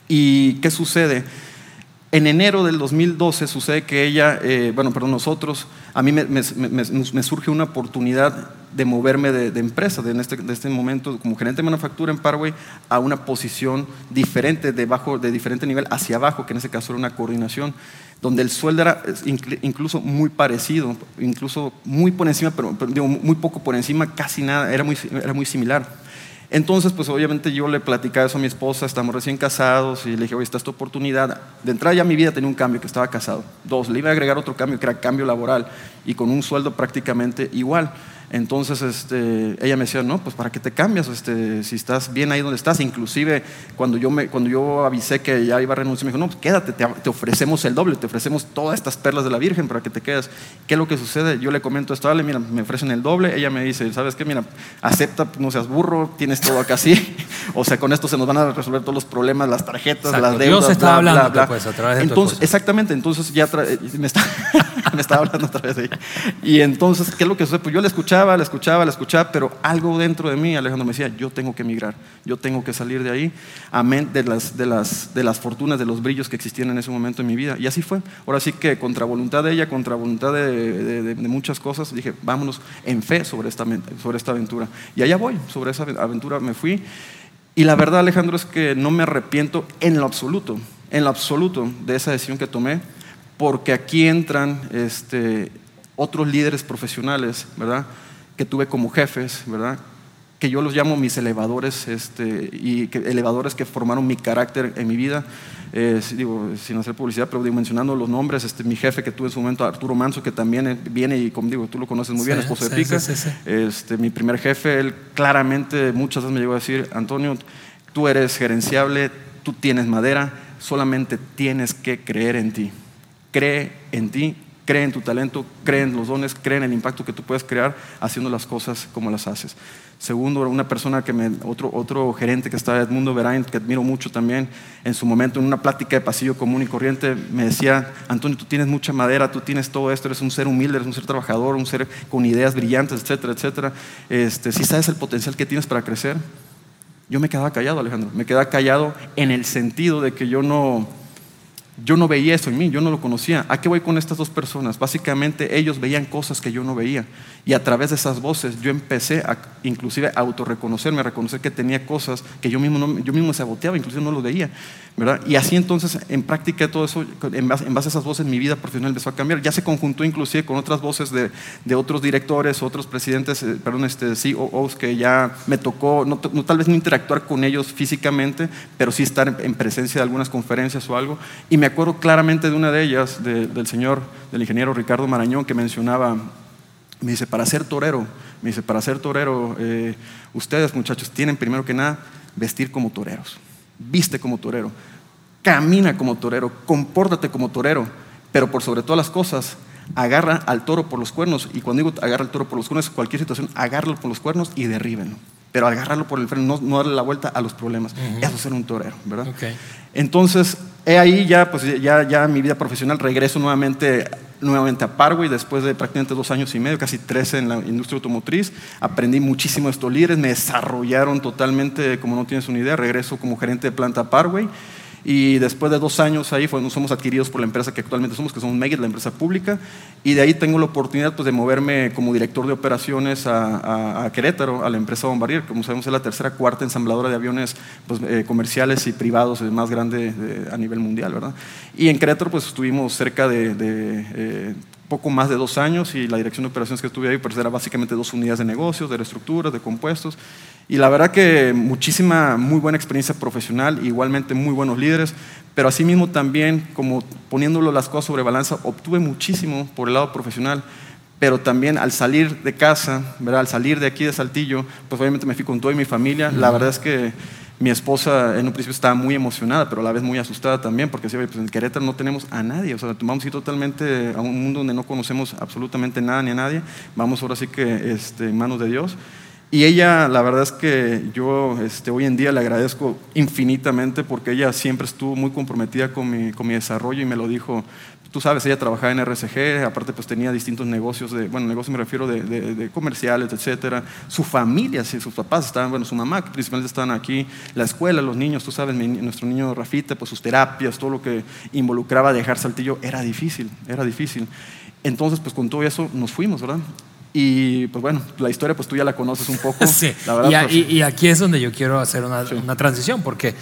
¿Y qué sucede? En enero del 2012 sucede que ella, eh, bueno, perdón, nosotros, a mí me, surge una oportunidad de moverme de, empresa, de, en este, de este momento como gerente de manufactura en Paraguay, a una posición diferente, de, de diferente nivel hacia abajo, que en ese caso era una coordinación, donde el sueldo era inclu- incluso muy parecido, incluso muy por encima, pero, muy poco por encima, casi nada, era muy, era muy similar. Entonces, pues obviamente yo le platicaba eso a mi esposa, estamos recién casados y le dije, oye, esta oportunidad. De entrada ya mi vida tenía un cambio, que estaba casado. Dos, le iba a agregar otro cambio, que era cambio laboral y con un sueldo prácticamente igual. Entonces este, ella me decía, no, pues ¿para qué te cambias? Este, si estás bien ahí donde estás. Inclusive cuando yo, me, cuando yo avisé que ya iba a renunciar, me dijo, no, pues quédate, te, te ofrecemos el doble, te ofrecemos todas estas perlas de la Virgen para que te quedes. ¿Qué es lo que sucede? Yo le comento esto, dale, mira, me ofrecen el doble. Ella me dice, ¿sabes qué? Mira, acepta, no seas burro, tienes todo acá así. o sea, con esto se nos van a resolver todos los problemas, las tarjetas, Exacto. las deudas. Dios está bla, hablando, bla, bla. pues, a través de tu entonces, esposa. Exactamente, entonces ya eh, me, está, me estaba hablando otra vez de ella. Y entonces, ¿qué es lo que sucede? Pues yo la escuchaba, la escuchaba, la escuchaba, pero algo dentro de mí, Alejandro me decía, yo tengo que emigrar, yo tengo que salir de ahí, amén, de las, de las, de las fortunas, de los brillos que existían en ese momento en mi vida. Y así fue. Ahora sí que contra voluntad de ella, contra voluntad de, de- de- muchas cosas, dije, vámonos en fe sobre esta, sobre esta aventura. Y allá voy, sobre esa aventura me fui. Y la verdad, Alejandro, es que no me arrepiento en lo absoluto, en lo absoluto de esa decisión que tomé, porque aquí entran este, otros líderes profesionales, ¿verdad? Que tuve como jefes, ¿verdad? Que yo los llamo mis elevadores, este, y que, elevadores que formaron mi carácter en mi vida. Eh, digo, sin hacer publicidad, pero digo, mencionando los nombres, este, mi jefe que tuve en su momento, Arturo Manso, que también eh, viene y, como digo, tú lo conoces muy bien, Sí, esposo de sí, Pica. sí, sí, sí. Este, mi primer jefe, él claramente muchas veces me llegó a decir, Antonio, tú eres gerenciable, tú tienes madera, solamente tienes que creer en ti. Cree en ti, cree en tu talento, cree en los dones, cree en el impacto que tú puedes crear haciendo las cosas como las haces. Segundo, una persona que me, otro, otro gerente que estaba, Edmundo Verain, que admiro mucho también, en su momento en una plática de pasillo común y corriente, me decía, Antonio, tú tienes mucha madera, tú tienes todo esto, eres un ser humilde, eres un ser trabajador, un ser con ideas brillantes, etcétera, etcétera. Este, si sabes el potencial que tienes para crecer, yo me quedaba callado, Alejandro. Me quedaba callado en el sentido de que yo no, yo no veía eso en mí, yo no lo conocía. ¿A qué voy con estas dos personas? Básicamente ellos veían cosas que yo no veía. Y a través de esas voces yo empecé a inclusive a autorreconocerme, a reconocer que tenía cosas que yo mismo, no, yo mismo saboteaba, inclusive no lo veía. ¿verdad? Y así entonces, en práctica todo eso, en base, en base a esas voces, mi vida profesional empezó a cambiar. Ya se conjuntó inclusive con otras voces de, de otros directores, otros presidentes, eh, perdón, este, COOs que ya me tocó, no, no- tal vez no interactuar con ellos físicamente, pero sí estar en presencia de algunas conferencias o algo. Y me acuerdo claramente de una de ellas, de- del señor, del ingeniero Ricardo Marañón, que mencionaba me dice, para ser torero, me dice, para ser torero, eh, ustedes muchachos tienen primero que nada vestir como toreros. Viste como torero, camina como torero, compórtate como torero, pero por sobre todas las cosas, agarra al toro por los cuernos. Y cuando digo agarra al toro por los cuernos, cualquier situación, agárralo por los cuernos y derríbenlo. Pero agarrarlo por el freno, no, no darle la vuelta a los problemas. Eso es ser un torero, ¿verdad? Ok. Entonces, he ahí ya, pues ya, ya mi vida profesional, regreso nuevamente, nuevamente a Paraguay después de prácticamente dos años y medio, casi tres en la industria automotriz. Aprendí muchísimo de estos líderes, me desarrollaron totalmente, como no tienes una idea, regreso como gerente de planta a Paraguay. Y después de dos años ahí fue, nos somos adquiridos por la empresa que actualmente somos, que somos Megit, la empresa pública. Y de ahí tengo la oportunidad pues, de moverme como director de operaciones a, a- a Querétaro, a la empresa Bombardier. Como sabemos, es la tercera, cuarta ensambladora de aviones pues, eh, comerciales y privados eh, más grande de- a nivel mundial. ¿verdad? Y en Querétaro pues, estuvimos cerca de, de, eh, poco más de dos años y la dirección de operaciones que estuve ahí pues era básicamente dos unidades de negocios, de reestructuras, de compuestos. Y la verdad que muchísima, muy buena experiencia profesional, igualmente muy buenos líderes, pero asimismo también, como poniéndolo las cosas sobre balanza, obtuve muchísimo por el lado profesional, pero también al salir de casa, ¿verdad? al salir de aquí de Saltillo, pues obviamente me fui con toda mi familia. La verdad es que mi esposa en un principio estaba muy emocionada, pero a la vez muy asustada también, porque decía, "Oye, pues en Querétaro no tenemos a nadie, o sea, vamos a ir totalmente a un mundo donde no conocemos absolutamente nada ni a nadie, vamos ahora sí que este, en manos de Dios. Y ella, la verdad es que yo este, hoy en día le agradezco infinitamente porque ella siempre estuvo muy comprometida con mi, con mi desarrollo y me lo dijo, tú sabes, ella trabajaba en RCG, aparte pues tenía distintos negocios, de, bueno, negocios me refiero de, de, comerciales, etcétera. Su familia, sí, sus papás estaban, bueno, su mamá que principalmente estaban aquí, la escuela, los niños, tú sabes, nuestro niño Rafita, pues sus terapias, todo lo que involucraba dejar Saltillo, era difícil, era difícil. Entonces, pues con todo eso nos fuimos, ¿verdad? Y pues bueno, la historia pues tú ya la conoces un poco. Sí. y, aquí es donde yo quiero hacer una, una transición, porque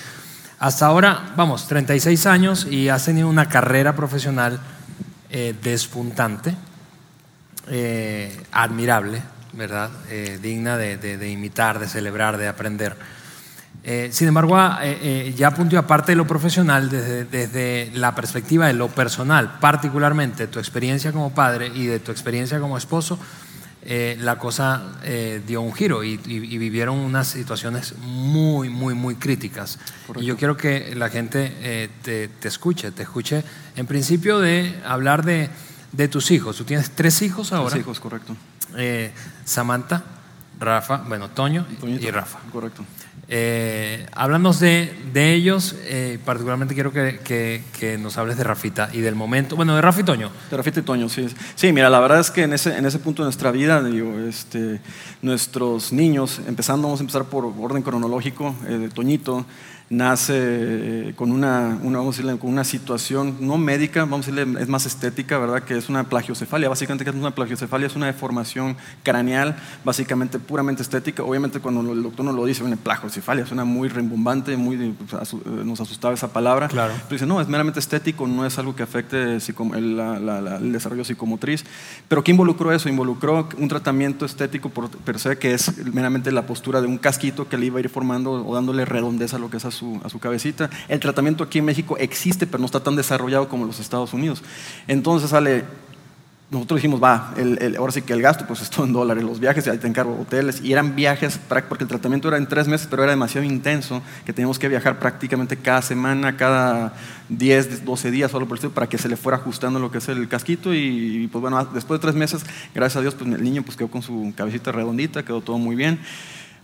hasta ahora, vamos, 36 años y has tenido una carrera profesional eh, despuntante, eh, admirable, ¿verdad? Eh, digna de, imitar, de celebrar, de aprender. sin embargo, ya punto aparte de lo profesional, desde, desde, la perspectiva de lo personal, particularmente tu experiencia como padre y de tu experiencia como esposo, eh, la cosa eh, dio un giro y, vivieron unas situaciones muy, muy, muy críticas. Y yo quiero que la gente eh, te, escuche, te escuche en principio de hablar de, de, tus hijos. Tú tienes tres hijos ahora. Tres hijos, correcto. Samantha, Rafa, bueno, Toño y Rafa. Correcto. Eh, de, de ellos, eh, particularmente quiero que, que, nos hables de Rafita y del momento, bueno, de Rafa y Toño. De Rafita y Toño, sí. Sí, mira, la verdad es que en ese, en ese punto de nuestra vida, digo, este, nuestros niños, empezando, vamos a empezar por orden cronológico, eh, de Toñito, nace eh, con una, vamos a con una situación no médica, vamos a decirle, es más estética, ¿verdad? Que es una plagiocefalia. Básicamente, ¿qué es una plagiocefalia? Es una deformación craneal, básicamente puramente estética. Obviamente, cuando el doctor nos lo dice, viene plagiocefalia, suena muy rimbombante, muy, pues, eh, nos asustaba esa palabra. Claro. Pero dice, no, es meramente estético, no es algo que afecte el, desarrollo psicomotriz. Pero ¿qué involucró eso? Involucró un tratamiento estético por, per se, que es meramente la postura de un casquito que le iba a ir formando o dándole redondez a lo que es a su cabecita. El tratamiento aquí en México existe, pero no está tan desarrollado como en los Estados Unidos. Entonces sale, nosotros dijimos, va, ahora sí que el gasto, pues es todo en dólares, los viajes, ahí te encargo hoteles, y eran viajes, porque el tratamiento era en tres meses, pero era demasiado intenso, que teníamos que viajar prácticamente cada semana, cada 10, 12 días, solo por eso, para que se le fuera ajustando lo que es el casquito, y pues bueno, después de tres meses, gracias a Dios, pues el niño pues quedó con su cabecita redondita, quedó todo muy bien.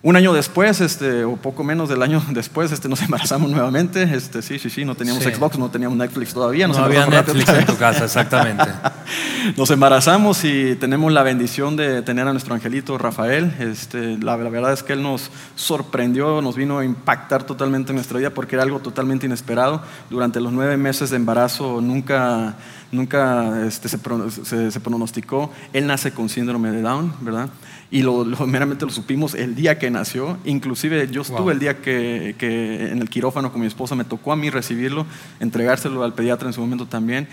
Un año después, este, o poco menos del año después, este, nos embarazamos nuevamente. Este, sí, sí, sí, no teníamos Xbox, no teníamos Netflix todavía. no había Netflix en tu casa, exactamente. nos embarazamos y tenemos la bendición de tener a nuestro angelito Rafael. Este, la, verdad es que él nos sorprendió, nos vino a impactar totalmente en nuestra vida porque era algo totalmente inesperado. Durante los nueve meses de embarazo nunca, nunca este, se, se, se pronosticó. Él nace con síndrome de Down, ¿verdad? y lo, meramente lo supimos el día que nació. Inclusive yo estuve el día que, que, en el quirófano con mi esposa, me tocó a mí recibirlo, entregárselo al pediatra en su momento también.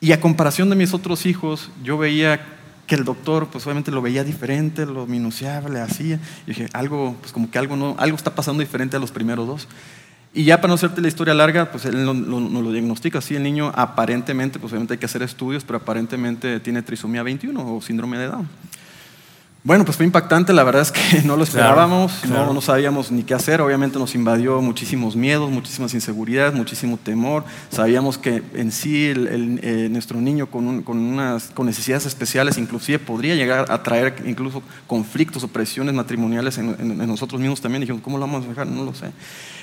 Y a comparación de mis otros hijos, yo veía que el doctor, pues obviamente lo veía diferente, lo minuciaba, le hacía. Y dije, algo, pues como que algo, no, algo está pasando diferente a los primeros dos. Y ya para no hacerte la historia larga, pues él nos lo, lo, diagnostica. Sí, el niño aparentemente, pues obviamente hay que hacer estudios, pero aparentemente tiene trisomía 21 o síndrome de Down. Bueno, pues fue impactante, la verdad es que no lo esperábamos, No, no sabíamos ni qué hacer, obviamente nos invadió muchísimos miedos, muchísimas inseguridades, muchísimo temor, sabíamos que en sí el, eh, nuestro niño con, con, unas, con necesidades especiales inclusive podría llegar a traer incluso conflictos o presiones matrimoniales en, en nosotros mismos también, dijimos, ¿cómo lo vamos a dejar? No lo sé.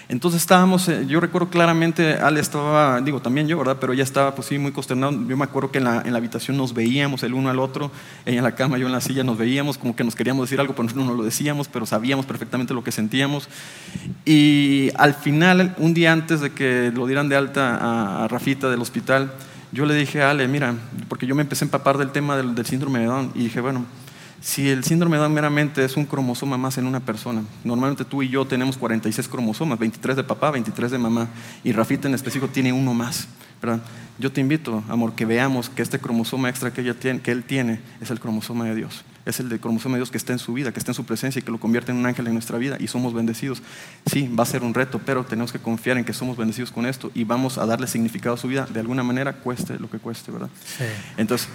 Entonces estábamos, eh, yo recuerdo claramente, Ale estaba, digo también yo, ¿verdad? Pero ella estaba pues sí muy consternado. Yo me acuerdo que en la, en la habitación nos veíamos el uno al otro, ella en la cama, yo en la silla, nos veíamos como que nos queríamos decir algo, pero no lo decíamos, pero sabíamos perfectamente lo que sentíamos. Y al final, un día antes de que lo dieran de alta a, Rafita del hospital, yo le dije a Ale, mira, porque yo me empecé a empapar del tema del, del síndrome de Down y dije, bueno, si el síndrome de Down meramente es un cromosoma más en una persona, normalmente tú y yo tenemos 46 cromosomas, 23 de papá, 23 de mamá, y Rafita en específico tiene uno más. ¿verdad? Yo te invito, amor, que veamos que este cromosoma extra que, ella tiene, que él tiene es el cromosoma de Dios. Es el de cromosoma de Dios que está en su vida, que está en su presencia y que lo convierte en un ángel en nuestra vida y somos bendecidos. Sí, va a ser un reto, pero tenemos que confiar en que somos bendecidos con esto y vamos a darle significado a su vida de alguna manera, cueste lo que cueste, ¿verdad? Sí. Entonces.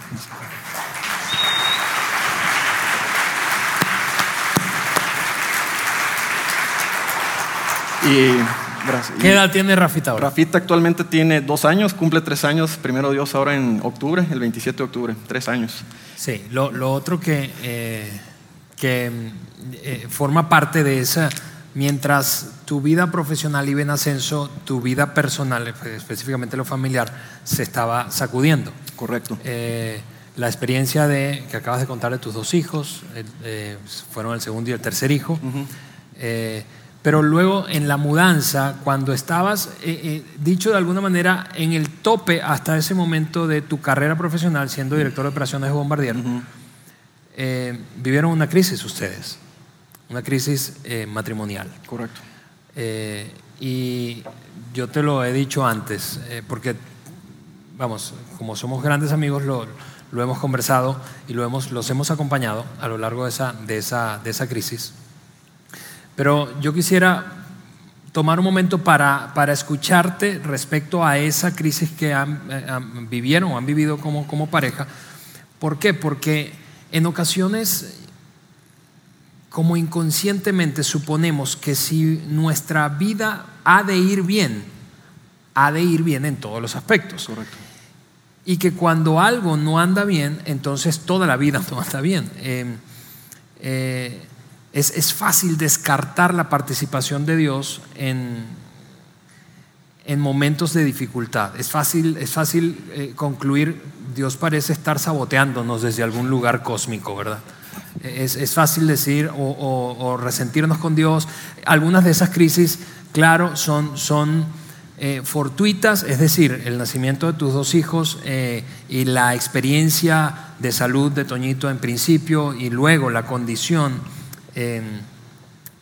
Y gracias. ¿Qué edad tiene Rafita ahora? Rafita actualmente tiene dos años, cumple tres años, primero Dios ahora en octubre, el 27 de octubre, tres años. Sí, lo, otro que, eh, que eh, forma parte de esa, mientras tu vida profesional iba en ascenso, tu vida personal, específicamente lo familiar, se estaba sacudiendo. Correcto. Eh, la experiencia de, que acabas de contar de tus dos hijos, fueron el segundo y el tercer hijo, pero luego en la mudanza, cuando estabas, dicho de alguna manera, en el tope hasta ese momento de tu carrera profesional, siendo director de operaciones de Bombardier, vivieron una crisis ustedes, una crisis matrimonial. Correcto. y yo te lo he dicho antes, porque, vamos, como somos grandes amigos, lo lo hemos conversado y lo hemos, los hemos acompañado a lo largo de esa, de esa, de esa crisis. Pero yo quisiera tomar un momento para, para escucharte respecto a esa crisis que han, eh, vivieron o han vivido como, como pareja. ¿Por qué? Porque en ocasiones, como inconscientemente suponemos que si nuestra vida ha de ir bien, ha de ir bien en todos los aspectos. Correcto y que cuando algo no anda bien, entonces toda la vida no anda bien. Eh, eh, es, fácil descartar la participación de Dios en, en momentos de dificultad. Es fácil, es fácil eh, concluir, Dios parece estar saboteándonos desde algún lugar cósmico, ¿verdad? Es, fácil decir o, resentirnos con Dios. Algunas de esas crisis, claro, son, son eh, fortuitas, es decir, el nacimiento de tus dos hijos eh, y la experiencia de salud de Toñito en principio y luego la condición eh,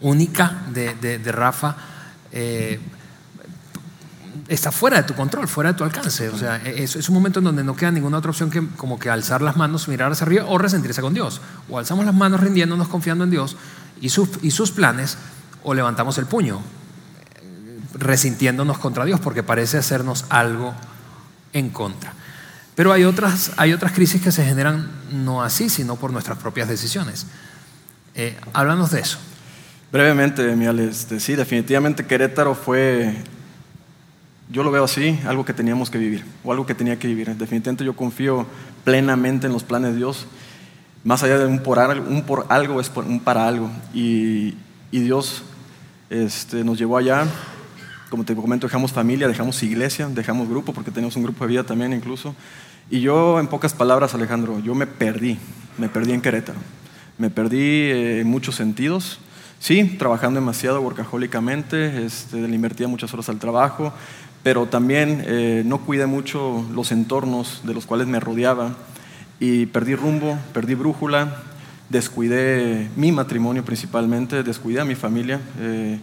única de, Rafa, está fuera de tu control, fuera de tu alcance. O sea, es, es, un momento en donde no queda ninguna otra opción que como que alzar las manos, mirar hacia arriba o resentirse con Dios. O alzamos las manos rindiéndonos, confiando en Dios y sus, y sus planes, o levantamos el puño resintiéndonos contra Dios porque parece hacernos algo en contra. Pero hay otras, hay otras crisis que se generan no así, sino por nuestras propias decisiones. Eh, háblanos de eso. Brevemente, Mial, este, sí, definitivamente Querétaro fue, yo lo veo así, algo que teníamos que vivir, o algo que tenía que vivir. Definitivamente yo confío plenamente en los planes de Dios. Más allá de un por, un por algo, es un para algo. Y, y Dios este, nos llevó allá, como te comento, dejamos familia, dejamos iglesia, dejamos grupo, porque tenemos un grupo de vida también incluso. Y yo, en pocas palabras, Alejandro, yo me perdí, me perdí en Querétaro. Me perdí eh, en muchos sentidos. Sí, trabajando demasiado workahólicamente, este, le invertía muchas horas al trabajo, pero también eh, no cuidé mucho los entornos de los cuales me rodeaba y perdí rumbo, perdí brújula, descuidé mi matrimonio principalmente, descuidé a mi familia. Eh,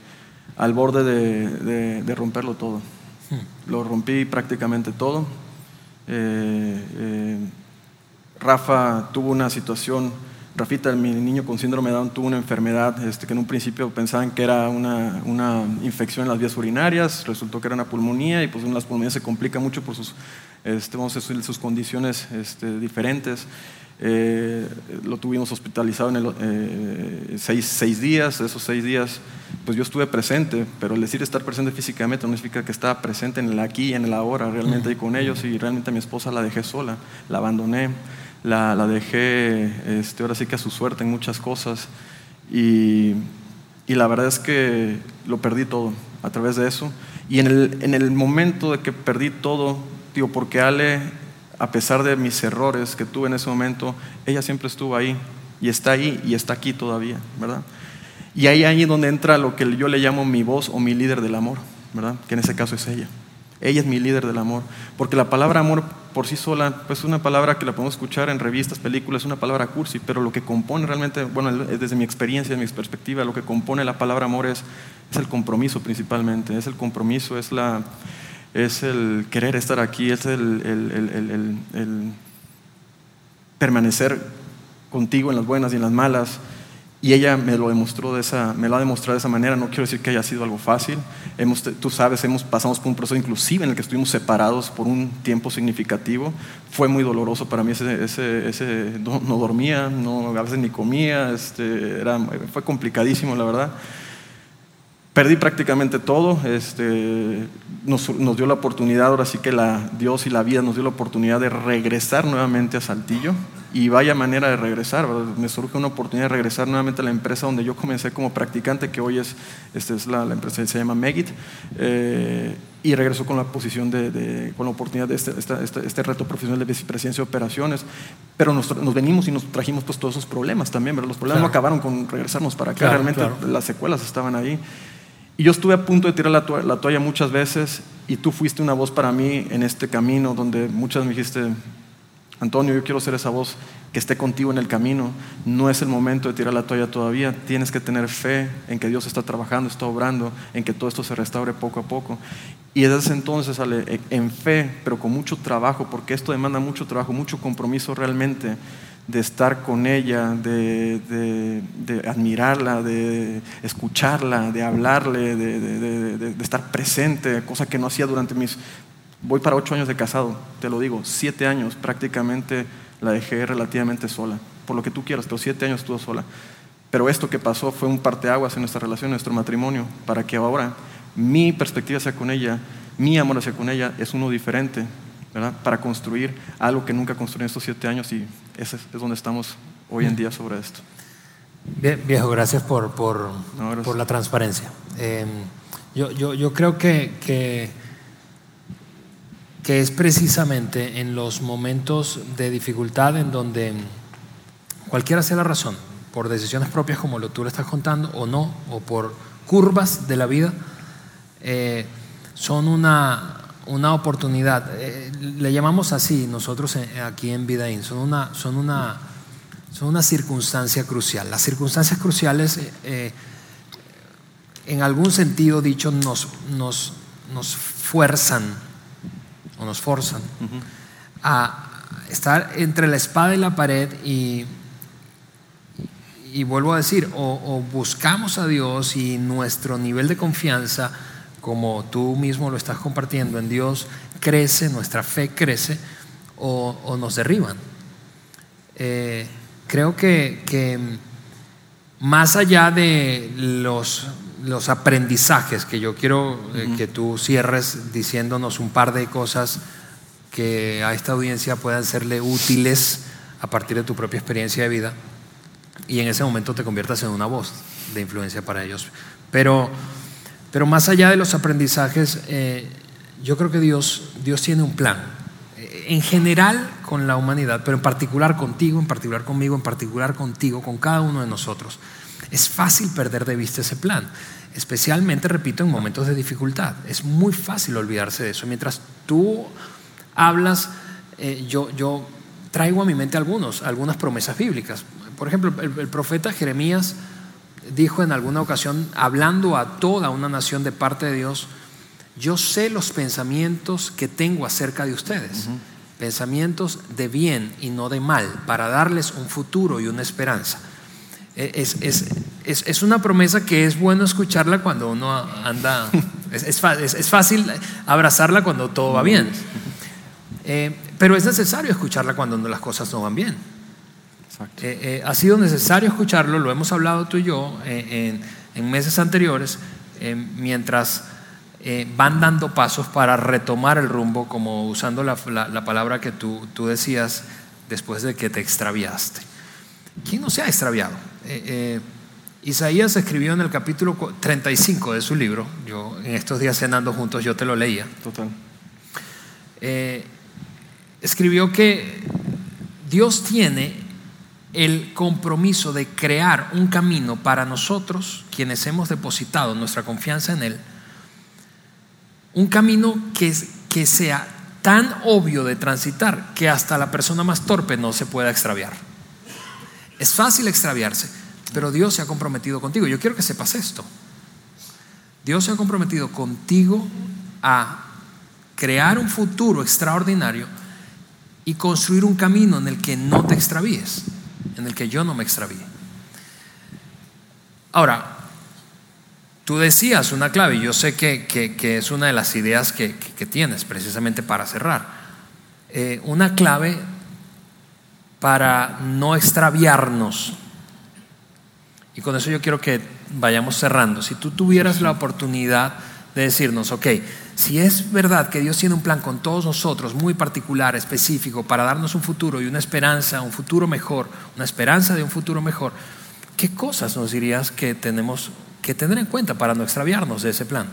al borde de, romperlo todo. Hmm. Lo rompí prácticamente todo. Eh, Rafa tuvo una situación, Rafita, mi niño con síndrome de Down, tuvo una enfermedad este, que en un principio pensaban que era una, una, infección en las vías urinarias, resultó que era una pulmonía y pues en las pulmonías se complica mucho por sus, este, vamos a decir, sus condiciones este, diferentes. Eh, lo tuvimos hospitalizado en el, eh, seis, seis, días, esos seis días pues yo estuve presente, pero el decir estar presente físicamente no significa que estaba presente en el aquí y en el ahora, realmente ahí con ellos y realmente a mi esposa la dejé sola, la abandoné, la, la dejé este, ahora sí que a su suerte en muchas cosas y, y, la verdad es que lo perdí todo a través de eso y en el, en el momento de que perdí todo, digo, porque Ale a pesar de mis errores que tuve en ese momento, ella siempre estuvo ahí y está ahí y está aquí todavía, ¿verdad? Y ahí ahí donde entra lo que yo le llamo mi voz o mi líder del amor, ¿verdad? Que en ese caso es ella. Ella es mi líder del amor, porque la palabra amor por sí sola pues es una palabra que la podemos escuchar en revistas, películas, es una palabra cursi, pero lo que compone realmente, bueno, desde mi experiencia, desde mi perspectiva, lo que compone la palabra amor es, es el compromiso principalmente, es el compromiso, es la, es el querer estar aquí, es el, el, permanecer contigo en las buenas y en las malas. Y ella me lo demostró de esa, me lo ha demostrado de esa manera. No quiero decir que haya sido algo fácil. Hemos, tú sabes, hemos pasamos por un proceso inclusive en el que estuvimos separados por un tiempo significativo. Fue muy doloroso para mí. Ese, ese, ese no, dormía, no, a veces ni comía. Este, era, fue complicadísimo, la verdad. Perdí prácticamente todo, este, nos, nos, dio la oportunidad, ahora sí que la, Dios y la vida nos dio la oportunidad de regresar nuevamente a Saltillo, y vaya manera de regresar. Me surge una oportunidad de regresar nuevamente a la empresa donde yo comencé como practicante, que hoy es, este es la, empresa que se llama Megit, eh, y regreso con la posición de, con la oportunidad de este, este, este, reto profesional de vicepresidencia de operaciones. Pero nos, nos, venimos y nos trajimos pues todos esos problemas también, pero los problemas no acabaron con regresarnos para acá, realmente las secuelas estaban ahí. Y yo estuve a punto de tirar la toalla, la toalla muchas veces y tú fuiste una voz para mí en este camino donde muchas me dijiste, Antonio, yo quiero ser esa voz que esté contigo en el camino. No es el momento de tirar la toalla todavía. Tienes que tener fe en que Dios está trabajando, está obrando, en que todo esto se restaure poco a poco. Y desde entonces sale en fe, pero con mucho trabajo, porque esto demanda mucho trabajo, mucho compromiso realmente de estar con ella, de, admirarla, de escucharla, de hablarle, de, estar presente, cosa que no hacía durante mis Voy para ocho años de casado, te lo digo, siete años prácticamente la dejé relativamente sola, por lo que tú quieras, pero siete años estuvo sola. Pero esto que pasó fue un parteaguas en nuestra relación, en nuestro matrimonio, para que ahora mi perspectiva hacia con ella, mi amor hacia con ella es uno diferente, ¿verdad? Para construir algo que nunca construí en estos siete años y ese es donde estamos hoy en día sobre esto. Bien, viejo, gracias por, por, por la transparencia. Eh, yo, yo, yo, creo que, que que es precisamente en los momentos de dificultad en donde cualquiera sea la razón, por decisiones propias como lo tú le estás contando o no, o por curvas de la vida, eh, son una, una oportunidad. Eh, le llamamos así nosotros aquí en Vidaín, son una, son una, son una circunstancia crucial. Las circunstancias cruciales, eh, en algún sentido dicho, nos, nos, nos fuerzan nos forzan a estar entre la espada y la pared y, y vuelvo a decir, o, buscamos a Dios y nuestro nivel de confianza, como tú mismo lo estás compartiendo en Dios, crece, nuestra fe crece, o, nos derriban. Eh, creo que, que más allá de los los aprendizajes que yo quiero eh, que tú cierres diciéndonos un par de cosas que a esta audiencia puedan serle útiles a partir de tu propia experiencia de vida y en ese momento te conviertas en una voz de influencia para ellos. Pero, pero más allá de los aprendizajes, eh, yo creo que Dios, Dios tiene un plan. Eh, en general con la humanidad, pero en particular contigo, en particular conmigo, en particular contigo, con cada uno de nosotros. Es fácil perder de vista ese plan, especialmente, repito, en momentos de dificultad. Es muy fácil olvidarse de eso. Mientras tú hablas, eh, yo, yo traigo a mi mente algunos, algunas promesas bíblicas. Por ejemplo, el, el profeta Jeremías dijo en alguna ocasión, hablando a toda una nación de parte de Dios, yo sé los pensamientos que tengo acerca de ustedes, pensamientos de bien y no de mal, para darles un futuro y una esperanza. Es, es, es, es, una promesa que es bueno escucharla cuando uno anda, es, fácil abrazarla cuando todo va bien, eh, pero es necesario escucharla cuando las cosas no van bien. Eh, eh, ha sido necesario escucharlo, lo hemos hablado tú y yo en, en, meses anteriores, mientras van dando pasos para retomar el rumbo, como usando la, la, la palabra que tú, tú decías después de que te extraviaste. ¿Quién no se ha extraviado? Eh, eh, Isaías escribió en el capítulo 35 de su libro, yo en estos días cenando juntos yo te lo leía. Total. Eh, escribió que Dios tiene el compromiso de crear un camino para nosotros, quienes hemos depositado nuestra confianza en Él, un camino que, que sea tan obvio de transitar que hasta la persona más torpe no se pueda extraviar. Es fácil extraviarse, pero Dios se ha comprometido contigo. Yo quiero que sepas esto. Dios se ha comprometido contigo a crear un futuro extraordinario y construir un camino en el que no te extravíes, en el que yo no me extravíe. Ahora, tú decías una clave, y yo sé que, es una de las ideas que, tienes precisamente para cerrar. Eh, una clave para no extraviarnos. Y con eso yo quiero que vayamos cerrando. Si tú tuvieras la oportunidad de decirnos, ok, si es verdad que Dios tiene un plan con todos nosotros, muy particular, específico, para darnos un futuro y una esperanza, un futuro mejor, una esperanza de un futuro mejor, ¿qué cosas nos dirías que tenemos que tener en cuenta para no extraviarnos de ese plan?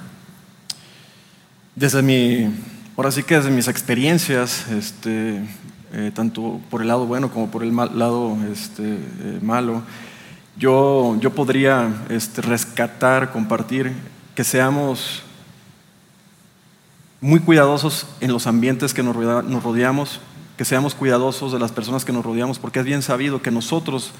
Desde mi, ahora sí que desde mis experiencias, este, eh, tanto por el lado bueno como por el lado este, eh, malo, yo, yo podría este, rescatar, compartir, que seamos muy cuidadosos en los ambientes que nos rodeamos, que seamos cuidadosos de las personas que nos rodeamos, porque es bien sabido que nosotros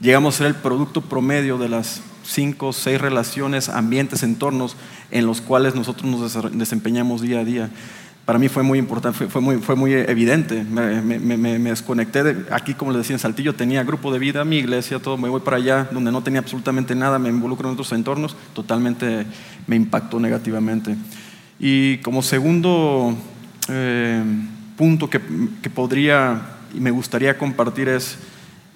llegamos a ser el producto promedio de las cinco seis relaciones, ambientes, entornos en los cuales nosotros nos desempeñamos día a día. Para mí fue muy importante, fue, muy, fue muy evidente. Me, me, desconecté de, aquí, como les decía en Saltillo, tenía grupo de vida, mi iglesia, todo. Me voy para allá, donde no tenía absolutamente nada, me involucro en otros entornos, totalmente me impactó negativamente. Y como segundo eh, punto que, que, podría y me gustaría compartir es,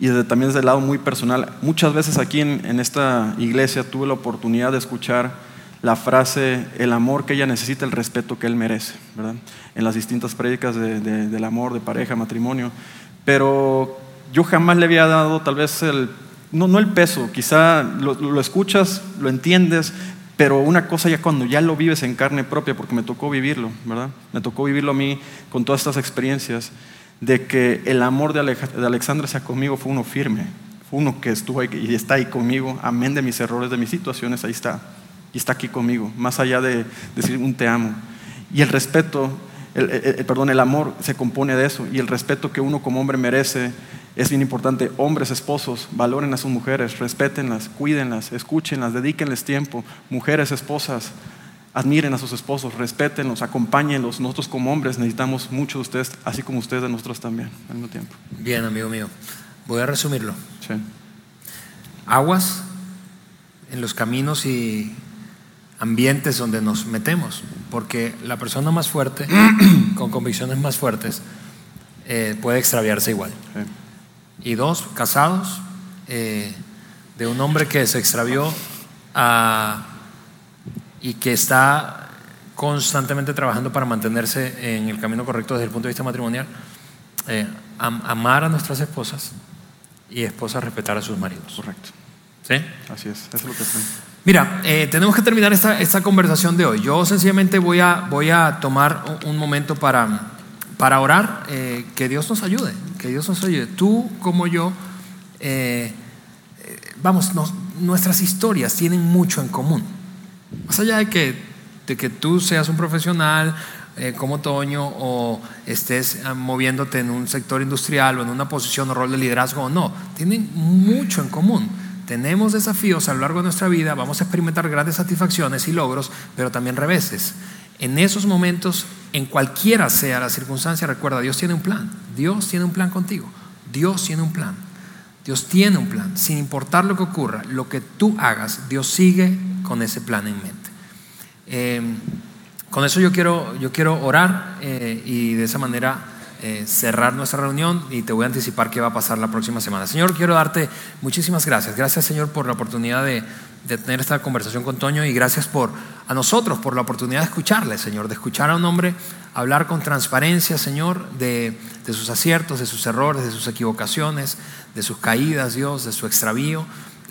y desde, también desde el lado muy personal, muchas veces aquí en, en, esta iglesia tuve la oportunidad de escuchar la frase, el amor que ella necesita, el respeto que él merece, ¿verdad? En las distintas prédicas de, del amor, de pareja, matrimonio. Pero yo jamás le había dado tal vez el, no, no el peso, quizá lo, escuchas, lo entiendes, pero una cosa ya cuando ya lo vives en carne propia, porque me tocó vivirlo, ¿verdad? Me tocó vivirlo a mí con todas estas experiencias, de que el amor de, Alexandra hacia conmigo fue uno firme, fue uno que estuvo ahí y está ahí conmigo, amén de mis errores, de mis situaciones, ahí está, y está aquí conmigo, más allá de decir un te amo. Y el respeto, perdón, el amor se compone de eso, y el respeto que uno como hombre merece es bien importante, hombres, esposos, valoren a sus mujeres, respétenlas, cuídenlas, escúchenlas, dedíquenles tiempo. Mujeres, esposas, admiren a sus esposos, respétenlos, acompáñenlos. Nosotros como hombres necesitamos mucho de ustedes, así como ustedes de nosotros también, al mismo tiempo. Bien, amigo mío. Voy a resumirlo. Sí. Aguas en los caminos y ambientes donde nos metemos, porque la persona más fuerte, con convicciones más fuertes, eh, puede extraviarse igual. Sí y dos casados, eh, de un hombre que se extravió y que está constantemente trabajando para mantenerse en el camino correcto desde el punto de vista matrimonial, eh, amar a nuestras esposas y esposas respetar a sus maridos. Correcto. ¿Sí? Así es, eso es lo que hacemos. Mira, eh, tenemos que terminar esta, esta, conversación de hoy. Yo sencillamente voy a, voy a tomar un momento para para orar, eh, que Dios nos ayude, que Dios nos ayude. Tú como yo, eh, vamos, nuestras historias tienen mucho en común. Más allá de que, de que tú seas un profesional como Toño o estés moviéndote en un sector industrial o en una posición o rol de liderazgo o no, tienen mucho en común. Tenemos desafíos a lo largo de nuestra vida, vamos a experimentar grandes satisfacciones y logros, pero también reveses. En esos momentos, en cualquiera sea la circunstancia, recuerda, Dios tiene un plan. Dios tiene un plan contigo. Dios tiene un plan. Dios tiene un plan. Sin importar lo que ocurra, lo que tú hagas, Dios sigue con ese plan en mente. Eh, con eso yo quiero, yo quiero orar eh, y de esa manera eh, cerrar nuestra reunión y te voy a anticipar qué va a pasar la próxima semana. Señor, quiero darte muchísimas gracias. Gracias, Señor, por la oportunidad de tener esta conversación con Toño y gracias por a nosotros por la oportunidad de escucharle, Señor, de escuchar a un hombre hablar con transparencia, Señor, de, sus aciertos, de sus errores, de sus equivocaciones, de sus caídas, Dios, de su extravío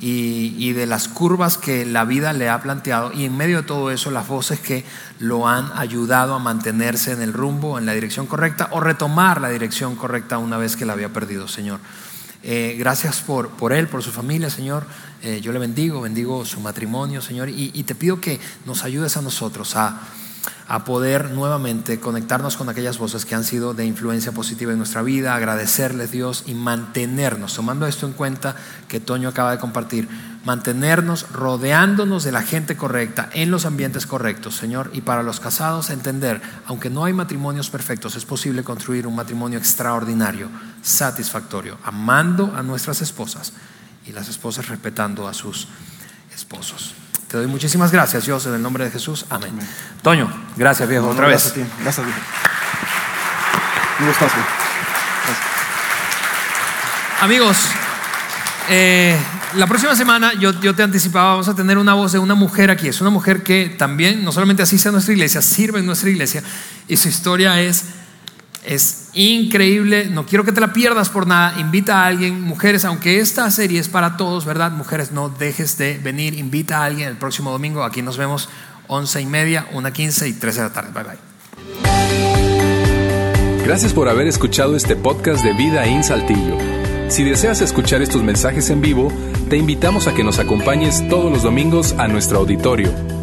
y, de las curvas que la vida le ha planteado y en medio de todo eso las voces que lo han ayudado a mantenerse en el rumbo, en la dirección correcta o retomar la dirección correcta una vez que la había perdido, Señor. Eh, gracias por, por él, por su familia, Señor. Eh, yo le bendigo, bendigo su matrimonio, Señor. Y, te pido que nos ayudes a nosotros a, a, poder nuevamente conectarnos con aquellas voces que han sido de influencia positiva en nuestra vida, agradecerles, Dios, y mantenernos, tomando esto en cuenta que Toño acaba de compartir mantenernos rodeándonos de la gente correcta, en los ambientes correctos, Señor. Y para los casados, entender, aunque no hay matrimonios perfectos, es posible construir un matrimonio extraordinario, satisfactorio, amando a nuestras esposas y las esposas respetando a sus esposos. Te doy muchísimas gracias, Dios, en el nombre de Jesús. Amén. Toño, gracias, viejo, otra vez. Gracias a ti. Gracias a ti. Amigos, Eh, la próxima semana yo, yo, te anticipaba, vamos a tener una voz de una mujer aquí. Es una mujer que también, no solamente asiste a nuestra iglesia, sirve en nuestra iglesia y su historia es, es increíble. No quiero que te la pierdas por nada. Invita a alguien, mujeres, aunque esta serie es para todos, ¿verdad? Mujeres, no dejes de venir. Invita a alguien el próximo domingo. Aquí nos vemos once y media, una quince y tres de la tarde. Bye bye. Gracias por haber escuchado este podcast de Vida en Saltillo. Si deseas escuchar estos mensajes en vivo, te invitamos a que nos acompañes todos los domingos a nuestro auditorio.